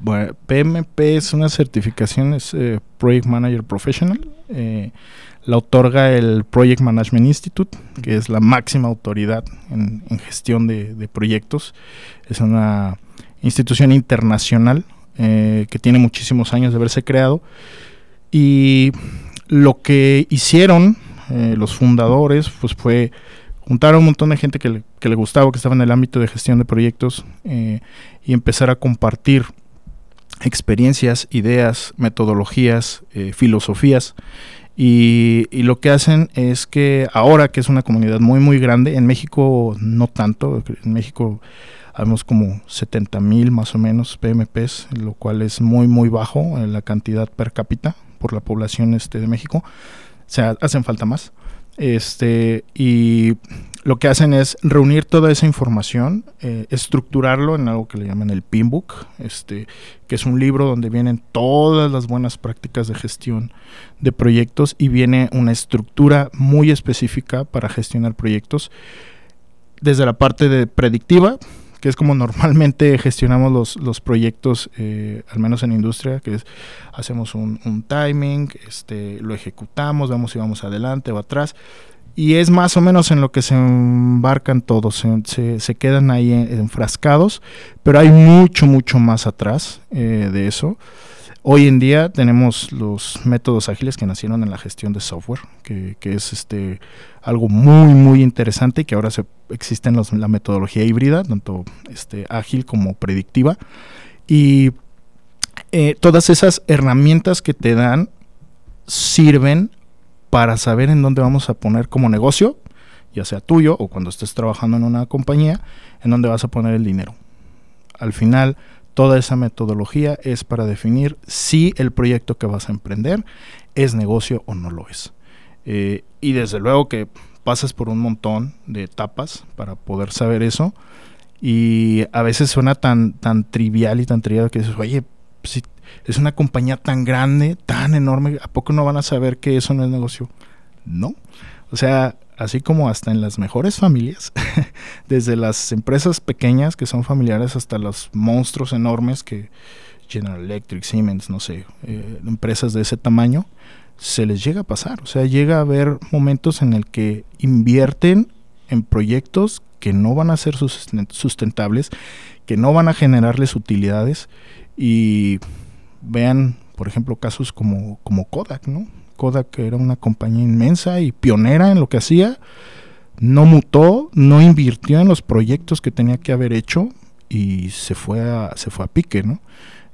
Speaker 4: Bueno, PMP es una certificación, es eh, Project Manager Professional. Eh, la otorga el Project Management Institute, que es la máxima autoridad en, gestión de, proyectos. Es una institución internacional eh, que tiene muchísimos años de haberse creado. Y lo que hicieron eh, los fundadores pues fue juntar a un montón de gente que le, gustaba, que estaba en el ámbito de gestión de proyectos eh, y empezar a compartir experiencias, ideas, metodologías, filosofías y, lo que hacen es que ahora que es una comunidad muy muy grande, en México no tanto, en México habemos como 70 mil más o menos PMPs, lo cual es muy muy bajo en la cantidad per cápita por la población este de México. O sea, hacen falta más. Este, y lo que hacen es reunir toda esa información, eh, estructurarlo en algo que le llaman el Pinbook, este, que es un libro donde vienen todas las buenas prácticas de gestión de proyectos y viene una estructura muy específica para gestionar proyectos, desde la parte de predictiva, que es como normalmente gestionamos los, proyectos, eh, al menos en industria, que es hacemos un, un timing, este, lo ejecutamos, vemos si vamos adelante o atrás y es más o menos en lo que se embarcan todos, se, se, quedan ahí enfrascados, pero hay mucho, mucho más atrás eh, de eso. Hoy en día tenemos los métodos ágiles que nacieron en la gestión de software, que, que es este algo muy, muy interesante y que ahora se, existe en la metodología híbrida, tanto este, ágil como predictiva. Y eh, todas esas herramientas que te dan sirven para saber en dónde vamos a poner como negocio, ya sea tuyo o cuando estés trabajando en una compañía, en dónde vas a poner el dinero. Al final, toda esa metodología es para definir si el proyecto que vas a emprender es negocio o no lo es. Eh, y desde luego que pasas por un montón de etapas para poder saber eso. Y a veces suena tan, tan trivial y tan trivial que dices, oye, si es una compañía tan grande, tan enorme, ¿a poco no van a saber que eso no es negocio? No. O sea, así como hasta en las mejores familias, desde las empresas pequeñas que son familiares hasta los monstruos enormes que General Electric, Siemens, no sé, eh, empresas de ese tamaño, se les llega a pasar. O sea, llega a haber momentos en el que invierten en proyectos que no van a ser sustentables, que no van a generarles utilidades y vean, por ejemplo, casos como, como Kodak, ¿no? Kodak era una compañía inmensa y pionera en lo que hacía, no mutó, no invirtió en los proyectos que tenía que haber hecho y se fue a, se fue a pique, ¿no?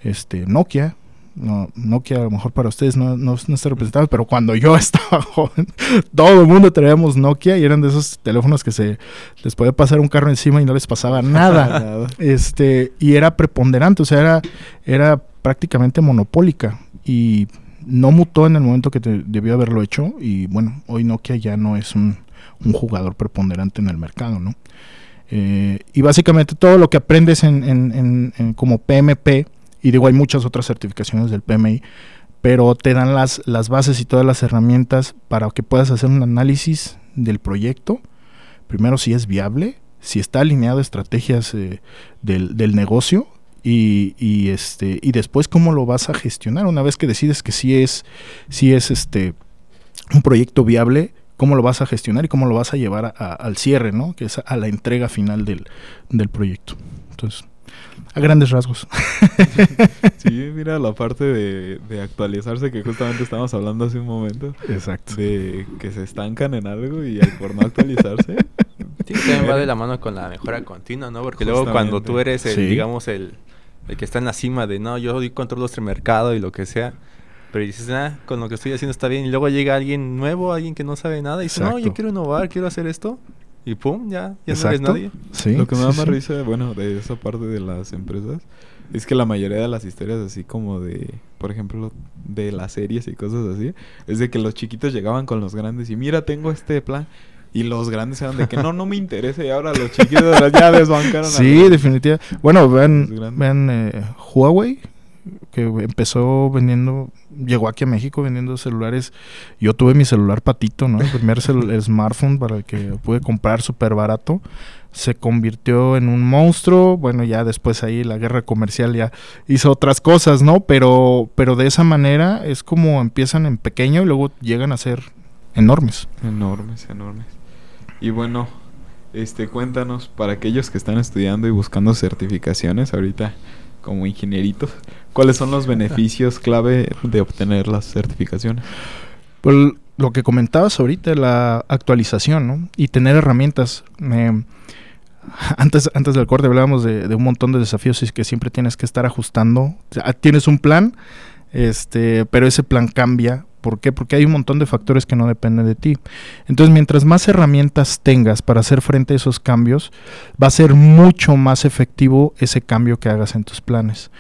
Speaker 4: Este, Nokia, no, Nokia a lo mejor para ustedes no, no, no está representado, pero cuando yo estaba joven, todo el mundo traíamos Nokia y eran de esos teléfonos que se les podía pasar un carro encima y no les pasaba nada. este, y era preponderante, o sea, era, era prácticamente monopólica y no mutó en el momento que debió haberlo hecho y bueno, hoy Nokia ya no es un, jugador preponderante en el mercado, ¿no? Eh, y básicamente todo lo que aprendes en, en, en, como PMP, y digo, hay muchas otras certificaciones del PMI, pero te dan las, las bases y todas las herramientas para que puedas hacer un análisis del proyecto. Primero, si es viable, si está alineado a estrategias eh, del, del, negocio y, y, este, y después cómo lo vas a gestionar una vez que decides que sí es, sí es este, un proyecto viable cómo lo vas a gestionar y cómo lo vas a llevar al cierre, ¿no? Que es a la entrega final del, del proyecto. Entonces, a grandes rasgos.
Speaker 2: sí, mira la parte de, de, actualizarse que justamente estábamos hablando hace un momento.
Speaker 4: Exacto.
Speaker 2: De que se estancan en algo y por no actualizarse.
Speaker 3: Sí, también va de la mano con la mejora continua, ¿no? Porque luego cuando tú eres, el, digamos, el, el que está en la cima de, no, yo controlo este mercado y lo que sea, pero dices, ah, con lo que estoy haciendo está bien. Y luego llega alguien nuevo, alguien que no sabe nada, y dice, no, yo quiero innovar, quiero hacer esto. Y pum, ya, ya no eres nadie.
Speaker 2: Sí, lo que me da más risa, bueno, de esa parte de las empresas, es que la mayoría de las historias, así como de, por ejemplo, de las series y cosas así, es de que los chiquitos llegaban con los grandes y mira, tengo este plan. Y los grandes eran de que no, no me interesa. Y ahora los chiquitos ya desbancaron.
Speaker 4: Sí, definitivamente. Bueno, vean, vean eh, Huawei que empezó vendiendo, llegó aquí a México vendiendo celulares. Yo tuve mi celular patito, ¿no? El primer smartphone para el que pude comprar súper barato. Se convirtió en un monstruo. Bueno, ya después ahí la guerra comercial ya hizo otras cosas, ¿no? Pero, pero de esa manera es como empiezan en pequeño y luego llegan a ser enormes.
Speaker 2: Enormes, enormes. Y bueno, este, cuéntanos, para aquellos que están estudiando y buscando certificaciones ahorita como ingenieritos, ¿Cuáles son los beneficios clave de obtener las certificaciones?
Speaker 4: Pues lo que comentabas ahorita, la actualización, ¿no? Y tener herramientas. antes, antes del corte hablábamos de, un montón de desafíos y que siempre tienes que estar ajustando. tienes un plan, este, pero ese plan cambia. ¿Por qué? Porque hay un montón de factores que no dependen de ti. Entonces, mientras más herramientas tengas para hacer frente a esos cambios, va a ser mucho más efectivo ese cambio que hagas en tus planes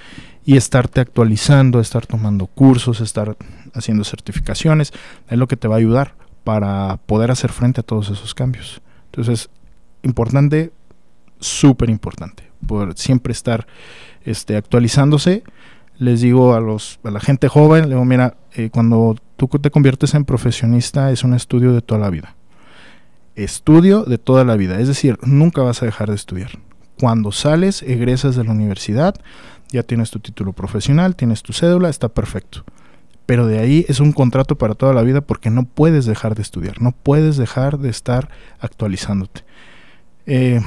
Speaker 4: y estarte actualizando, estar tomando cursos, estar haciendo certificaciones, es lo que te va a ayudar para poder hacer frente a todos esos cambios. Entonces, importante, súper importante, por siempre estar este, actualizándose. Les digo a, los, a la gente joven, le digo, mira, eh, cuando tú te conviertes en profesionista es un estudio de toda la vida. Estudio de toda la vida, es decir, nunca vas a dejar de estudiar. Cuando sales, egresas de la universidad, ya tienes tu título profesional, tienes tu cédula, está perfecto. Pero de ahí es un contrato para toda la vida porque no puedes dejar de estudiar, no puedes dejar de estar actualizándote. Eh,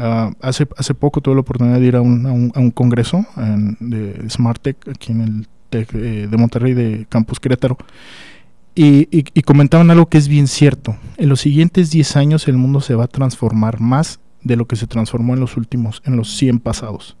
Speaker 4: ah, hace, hace poco tuve la oportunidad de ir a un, a un, congreso de SmartTech aquí en el de Monterrey de Campus Querétaro. Y, comentaban algo que es bien cierto. En los siguientes 10 años el mundo se va a transformar más de lo que se transformó en los últimos, en los 100 pasados.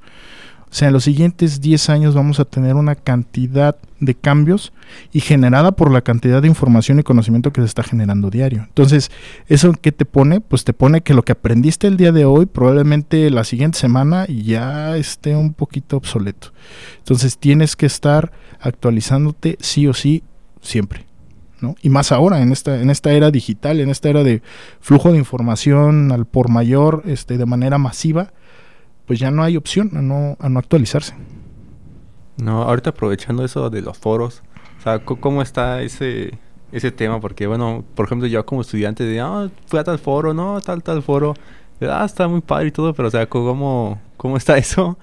Speaker 4: O sea, en los siguientes 10 años vamos a tener una cantidad de cambios y generada por la cantidad de información y conocimiento que se está generando diario. Entonces, ¿eso qué te pone? Pues te pone que lo que aprendiste el día de hoy probablemente la siguiente semana ya esté un poquito obsoleto. Entonces, tienes que estar actualizándote sí o sí siempre. ¿no? Y más ahora, en esta, en esta era digital, en esta era de flujo de información al por mayor, este, de manera masiva, pues ya no hay opción a no, a no actualizarse.
Speaker 3: No, ahorita aprovechando eso de los foros, o sea, ¿cómo está ese, ese tema? Porque, bueno, por ejemplo, yo como estudiante de, ah, fui a tal foro, no, tal, tal foro, ah, está muy padre y todo, pero, o sea, ¿cómo, cómo está eso?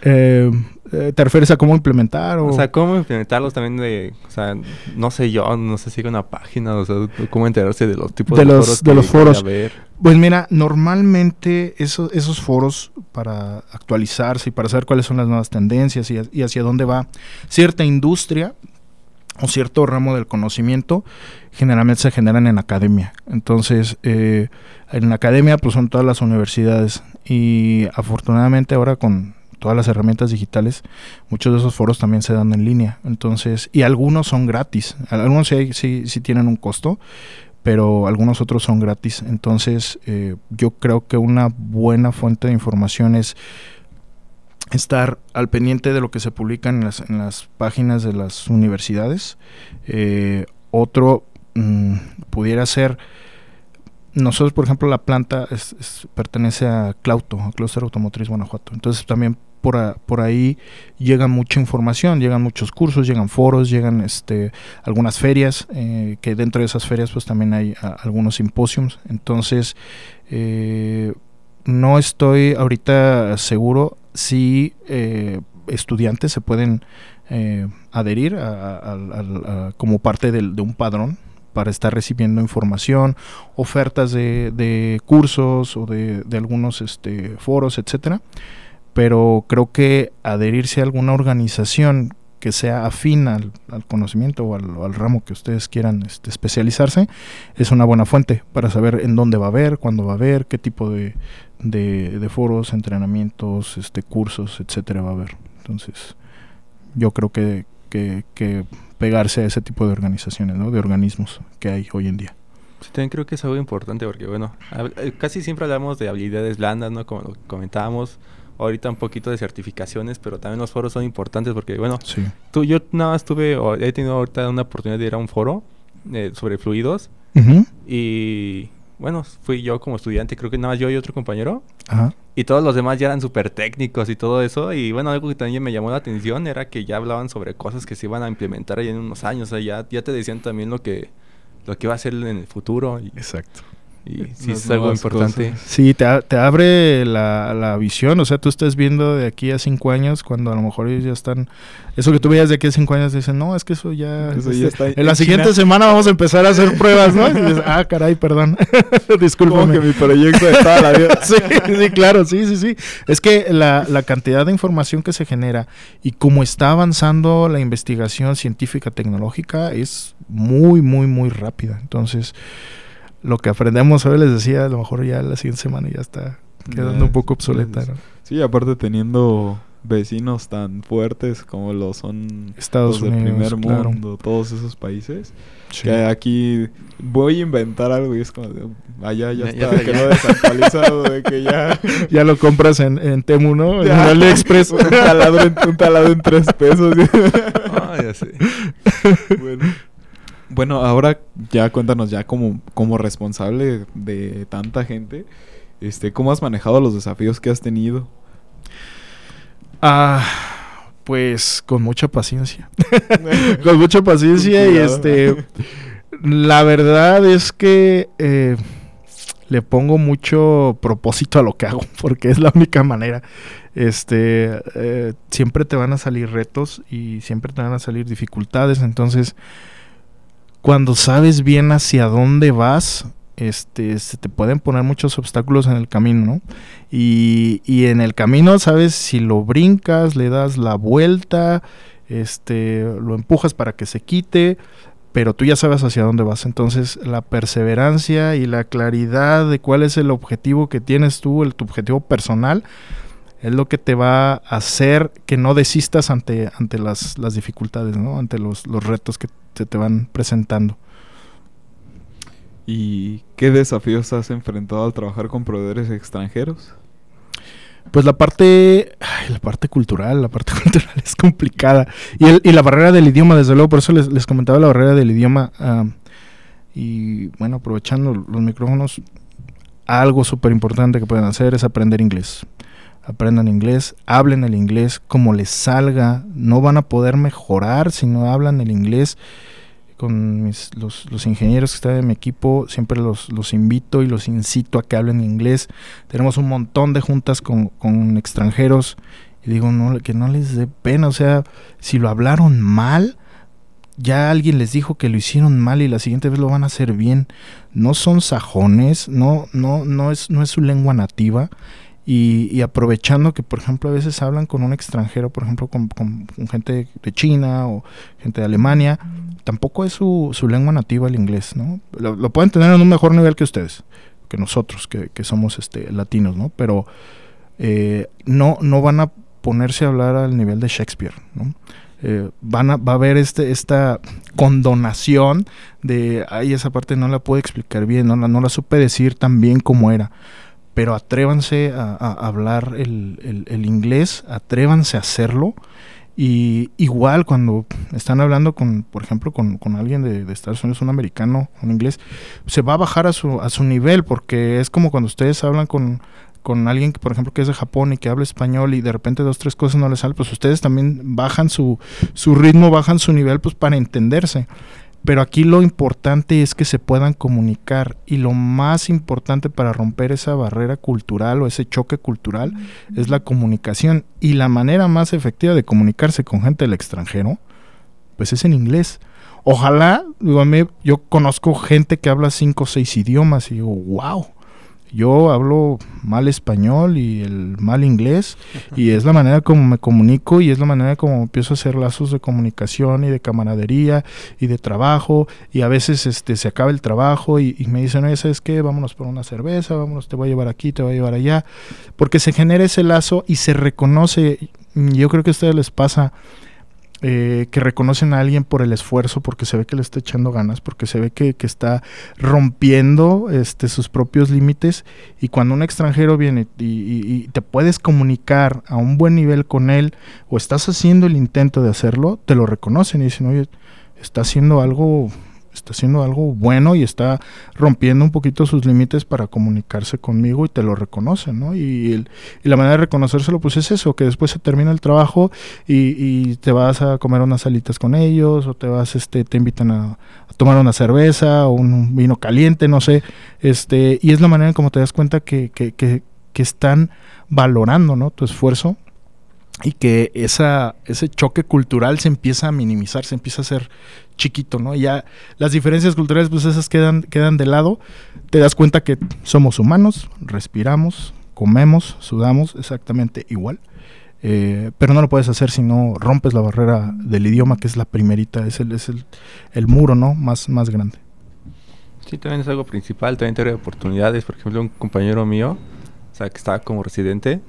Speaker 4: Eh, eh, ¿Te refieres a cómo implementar? O...
Speaker 3: o... sea, cómo implementarlos también de... O sea, no sé yo, no sé si hay una página, o sea, cómo enterarse de los tipos
Speaker 4: de, los, foros. De los foros. Pues mira, normalmente esos, esos foros para actualizarse y para saber cuáles son las nuevas tendencias y, y hacia dónde va cierta industria o cierto ramo del conocimiento, generalmente se generan en academia. Entonces, eh, en la academia pues son todas las universidades y afortunadamente ahora con todas las herramientas digitales, muchos de esos foros también se dan en línea. Entonces, y algunos son gratis, algunos sí, sí, sí tienen un costo, pero algunos otros son gratis. Entonces, eh, yo creo que una buena fuente de información es estar al pendiente de lo que se publica en las, en las páginas de las universidades. Eh, otro mm, pudiera ser, nosotros por ejemplo la planta pertenece a Clauto, a Clúster Automotriz Guanajuato. Entonces también por, por, ahí llega mucha información, llegan muchos cursos, llegan foros, llegan este, algunas ferias, eh, que dentro de esas ferias pues también hay algunos simposios. Entonces, eh, no estoy ahorita seguro si eh, estudiantes se pueden adherir como parte de, un padrón para estar recibiendo información, ofertas de, cursos o de, de algunos este, foros, etcétera pero creo que adherirse a alguna organización que sea afín al, conocimiento o al, ramo que ustedes quieran este, especializarse, es una buena fuente para saber en dónde va a haber, cuándo va a haber, qué tipo de, foros, entrenamientos, este, cursos, etcétera va a haber. Entonces, yo creo que, pegarse a ese tipo de organizaciones, ¿no? de organismos que hay hoy en día.
Speaker 3: También creo que es algo importante porque, bueno, eh, casi siempre hablamos de habilidades blandas, ¿no? Como lo comentábamos, ahorita un poquito de certificaciones, pero también los foros son importantes porque, bueno, tú, yo nada más tuve, he tenido ahorita una oportunidad de ir a un foro eh, sobre fluidos y, bueno, fui yo como estudiante, creo que nada más yo y otro compañero. Y todos los demás ya eran súper técnicos y todo eso. Y bueno, algo que también me llamó la atención era que ya hablaban sobre cosas que se iban a implementar ahí en unos años. O sea, ya, ya te decían también lo que, lo que iba a ser en el futuro.
Speaker 4: Exacto.
Speaker 3: Y sí, es algo importante.
Speaker 4: Sí, te, te abre la, la, visión. O sea, tú estás viendo de aquí a cinco años, cuando a lo mejor ellos ya están. Eso que tú veías de aquí a cinco años, dicen, no, es que eso ya. Este, está en, la siguiente semana vamos a empezar a hacer pruebas, ¿no? Y dices, ah, caray, perdón. Discúlpame.
Speaker 2: que mi proyecto de toda la vida.
Speaker 4: sí, sí, claro, sí, sí, sí. Es que la, la cantidad de información que se genera y cómo está avanzando la investigación científica tecnológica es muy, muy, muy rápida. Entonces lo que aprendemos hoy, les decía, a lo mejor ya la siguiente semana ya está quedando un poco obsoleta. ¿no?
Speaker 2: Sí, aparte teniendo vecinos tan fuertes como lo son
Speaker 4: Estados
Speaker 2: los
Speaker 4: Unidos,
Speaker 2: del primer mundo, todos esos países. Que aquí voy a inventar algo y es como de, allá ya, está, ya, quedó desactualizado de que ya...
Speaker 4: ya lo compras en, en Temu, ¿no? En AliExpress.
Speaker 2: un, taladro en, un taladro en tres pesos.
Speaker 3: ah, ya sé.
Speaker 2: bueno. Bueno, ahora ya cuéntanos ya como, como responsable de tanta gente, este, ¿cómo has manejado los desafíos que has tenido?
Speaker 4: Ah, pues con mucha paciencia. con mucha paciencia y este la verdad es que eh, le pongo mucho propósito a lo que hago porque es la única manera. Este eh, siempre te van a salir retos y siempre te van a salir dificultades, entonces cuando sabes bien hacia dónde vas, este, se te pueden poner muchos obstáculos en el camino, ¿no? Y, y, en el camino, sabes, si lo brincas, le das la vuelta, este, lo empujas para que se quite, pero tú ya sabes hacia dónde vas. Entonces, la perseverancia y la claridad de cuál es el objetivo que tienes tú, el, tu objetivo personal, es lo que te va a hacer que no desistas ante, ante las, las dificultades, ¿no? Ante los, los retos que se te van presentando.
Speaker 2: ¿Y qué desafíos has enfrentado al trabajar con proveedores extranjeros?
Speaker 4: Pues la parte, la parte cultural, la parte cultural es complicada. Y, el, y la barrera del idioma, desde luego, por eso les, les comentaba la barrera del idioma. y bueno, aprovechando los micrófonos, algo súper importante que pueden hacer es aprender inglés. Aprendan inglés, hablen el inglés como les salga. No van a poder mejorar si no hablan el inglés con los, ingenieros que están en mi equipo, siempre los, invito y los incito a que hablen inglés. Tenemos un montón de juntas con, extranjeros y digo, no, que no les dé pena, o sea, si lo hablaron mal, ya alguien les dijo que lo hicieron mal y la siguiente vez lo van a hacer bien. No son sajones, no, no, no es, no es su lengua nativa. Y, aprovechando que, por ejemplo, a veces hablan con un extranjero, por ejemplo, con, gente de China o gente de Alemania, tampoco es su, su lengua nativa el inglés, ¿no? Lo, pueden tener en un mejor nivel que ustedes, que nosotros, que, somos este, latinos, ¿no? Pero eh, no, no van a ponerse a hablar al nivel de Shakespeare, ¿no? Eh, van a, va a haber este, esta condonación de, ay, esa parte no la puedo explicar bien, no la, no la supe decir tan bien como era. Pero atrévanse a, hablar el, inglés, atrévanse a hacerlo. Y igual cuando están hablando con, por ejemplo, con, alguien de, Estados Unidos, un americano, un inglés, se va a bajar a su, a su nivel, porque es como cuando ustedes hablan con, con alguien que, por ejemplo, que es de Japón y que habla español y de repente dos, tres cosas no le salen, pues ustedes también bajan su, su ritmo, bajan su nivel, pues para entenderse. Pero aquí lo importante es que se puedan comunicar y lo más importante para romper esa barrera cultural o ese choque cultural es la comunicación. Y la manera más efectiva de comunicarse con gente del extranjero, pues es en inglés. Ojalá, digo, a mí, yo conozco gente que habla cinco o seis idiomas y digo, wow, yo hablo mal español y el mal inglés y es la manera como me comunico y es la manera como empiezo a hacer lazos de comunicación y de camaradería y de trabajo y a veces este se acaba el trabajo y, me dicen, oye, ¿sabes qué? Vámonos por una cerveza, vámonos, te voy a llevar aquí, te voy a llevar allá, porque se genera ese lazo y se reconoce, yo creo que a ustedes les pasa eh, que reconocen a alguien por el esfuerzo, porque se ve que le está echando ganas, porque se ve que, está rompiendo este, sus propios límites. Y cuando un extranjero viene y, te puedes comunicar a un buen nivel con él, o estás haciendo el intento de hacerlo, te lo reconocen y dicen, oye, está haciendo algo está haciendo algo bueno y está rompiendo un poquito sus límites para comunicarse conmigo y te lo reconoce, ¿no? Y, la manera de reconocérselo, pues es eso, que después se termina el trabajo y, te vas a comer unas salitas con ellos o te vas, este, te invitan a, tomar una cerveza o un vino caliente, no sé, este, y es la manera en como te das cuenta que, que, que, que están valorando, ¿no? Tu esfuerzo y que esa, ese choque cultural se empieza a minimizar, se empieza a hacer chiquito, ¿no? Ya las diferencias culturales, pues esas quedan, quedan de lado. Te das cuenta que somos humanos, respiramos, comemos, sudamos exactamente igual. Eh, pero no lo puedes hacer si no rompes la barrera del idioma, que es la primerita, es el, es el, el muro, ¿no? Más, más grande.
Speaker 3: Sí, también es algo principal, también te oportunidades. Por ejemplo, un compañero mío, o sea, que estaba como residente,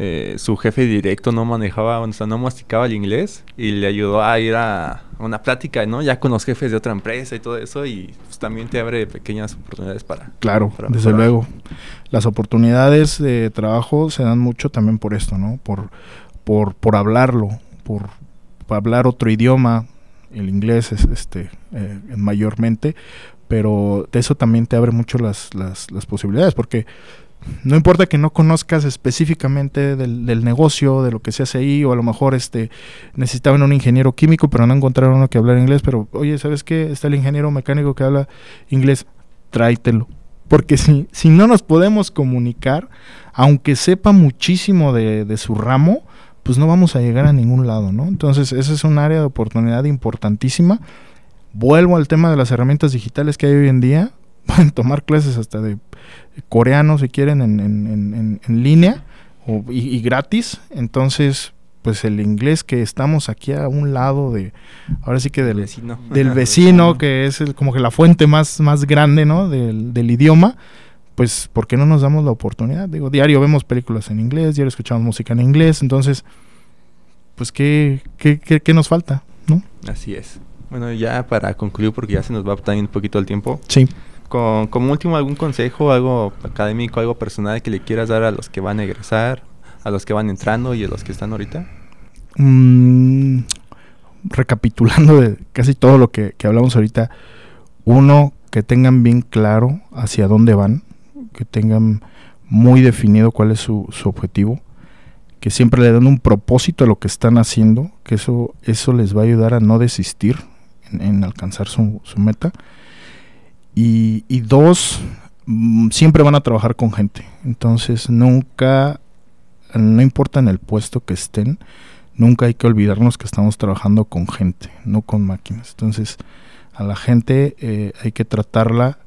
Speaker 3: eh, su jefe directo no manejaba, o sea, no masticaba el inglés y le ayudó a ir a una plática, ¿no? Ya con los jefes de otra empresa y todo eso y pues, también te abre pequeñas oportunidades para...
Speaker 4: Claro, desde luego. Las oportunidades de trabajo se dan mucho también por esto, ¿no? Por, por, por hablarlo, por, hablar otro idioma, el inglés es este eh, mayormente, pero de eso también te abre mucho las, las, las posibilidades, porque no importa que no conozcas específicamente del, negocio, de lo que se hace ahí, o a lo mejor este necesitaban un ingeniero químico, pero no encontraron uno que hablar inglés, pero oye, ¿sabes qué? Está el ingeniero mecánico que habla inglés, tráetelo. Porque si, si no nos podemos comunicar, aunque sepa muchísimo de, de su ramo, pues no vamos a llegar a ningún lado, ¿no? Entonces, ese es un área de oportunidad importantísima. Vuelvo al tema de las herramientas digitales que hay hoy en día. Pueden tomar clases hasta de coreano si quieren en, en, en, línea y, gratis. Entonces, pues el inglés que estamos aquí a un lado de, ahora sí que del vecino, del vecino que es el, como que la fuente más, más grande, ¿no? Del, del idioma pues, ¿por qué no nos damos la oportunidad? Digo, diario vemos películas en inglés, diario escuchamos música en inglés, entonces, pues, ¿qué, qué, qué, qué nos falta? ¿no?
Speaker 3: Así es. Bueno, ya para concluir, porque ya se nos va también un poquito el tiempo.
Speaker 4: Sí
Speaker 3: con, como último, algún consejo, algo académico, algo personal que le quieras dar a los que van a egresar, a los que van entrando y a los que están ahorita?
Speaker 4: Mm, recapitulando de casi todo lo que, hablamos ahorita, uno, que tengan bien claro hacia dónde van, que tengan muy definido cuál es su, objetivo, que siempre le den un propósito a lo que están haciendo, que eso, eso les va a ayudar a no desistir en, alcanzar su meta y, dos, mm, siempre van a trabajar con gente. Entonces nunca, no importa en el puesto que estén, nunca hay que olvidarnos que estamos trabajando con gente, no con máquinas. Entonces a la gente eh, hay que tratarla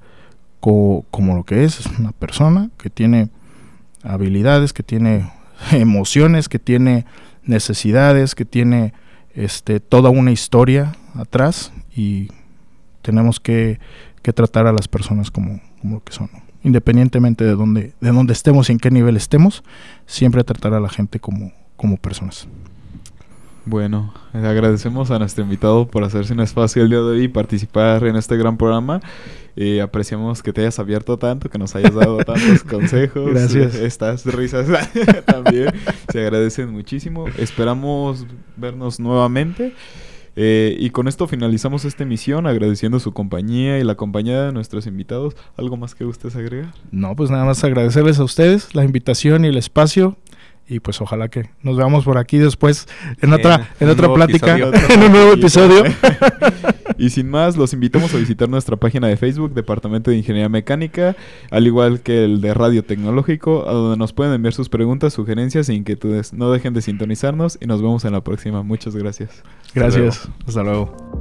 Speaker 4: como lo que es, es una persona que tiene habilidades, que tiene emociones, que tiene necesidades, que tiene este, toda una historia atrás y tenemos que que tratar a las personas como, como lo que son. Independientemente de dónde, de dónde estemos y en qué nivel estemos, siempre tratar a la gente como, como personas.
Speaker 2: Bueno, agradecemos a nuestro invitado por hacerse un espacio el día de hoy y participar en este gran programa. Eh, apreciamos que te hayas abierto tanto, que nos hayas dado tantos consejos.
Speaker 4: Gracias.
Speaker 2: Estas risas también se agradecen muchísimo. Esperamos vernos nuevamente. Eh, y con esto finalizamos esta emisión agradeciendo su compañía y la compañía de nuestros invitados. ¿Algo más que ustedes agregar?
Speaker 4: No, pues nada más agradecerles a ustedes la invitación y el espacio y pues ojalá que nos veamos por aquí después en otra en, otra plática en un nuevo episodio.
Speaker 2: Y sin más los invitamos a visitar nuestra página de Facebook Departamento de Ingeniería Mecánica al igual que el de Radio Tecnológico a donde nos pueden enviar sus preguntas sugerencias e inquietudes. No dejen de sintonizarnos y nos vemos en la próxima. Muchas gracias.
Speaker 4: Gracias. Hasta luego. Hasta luego.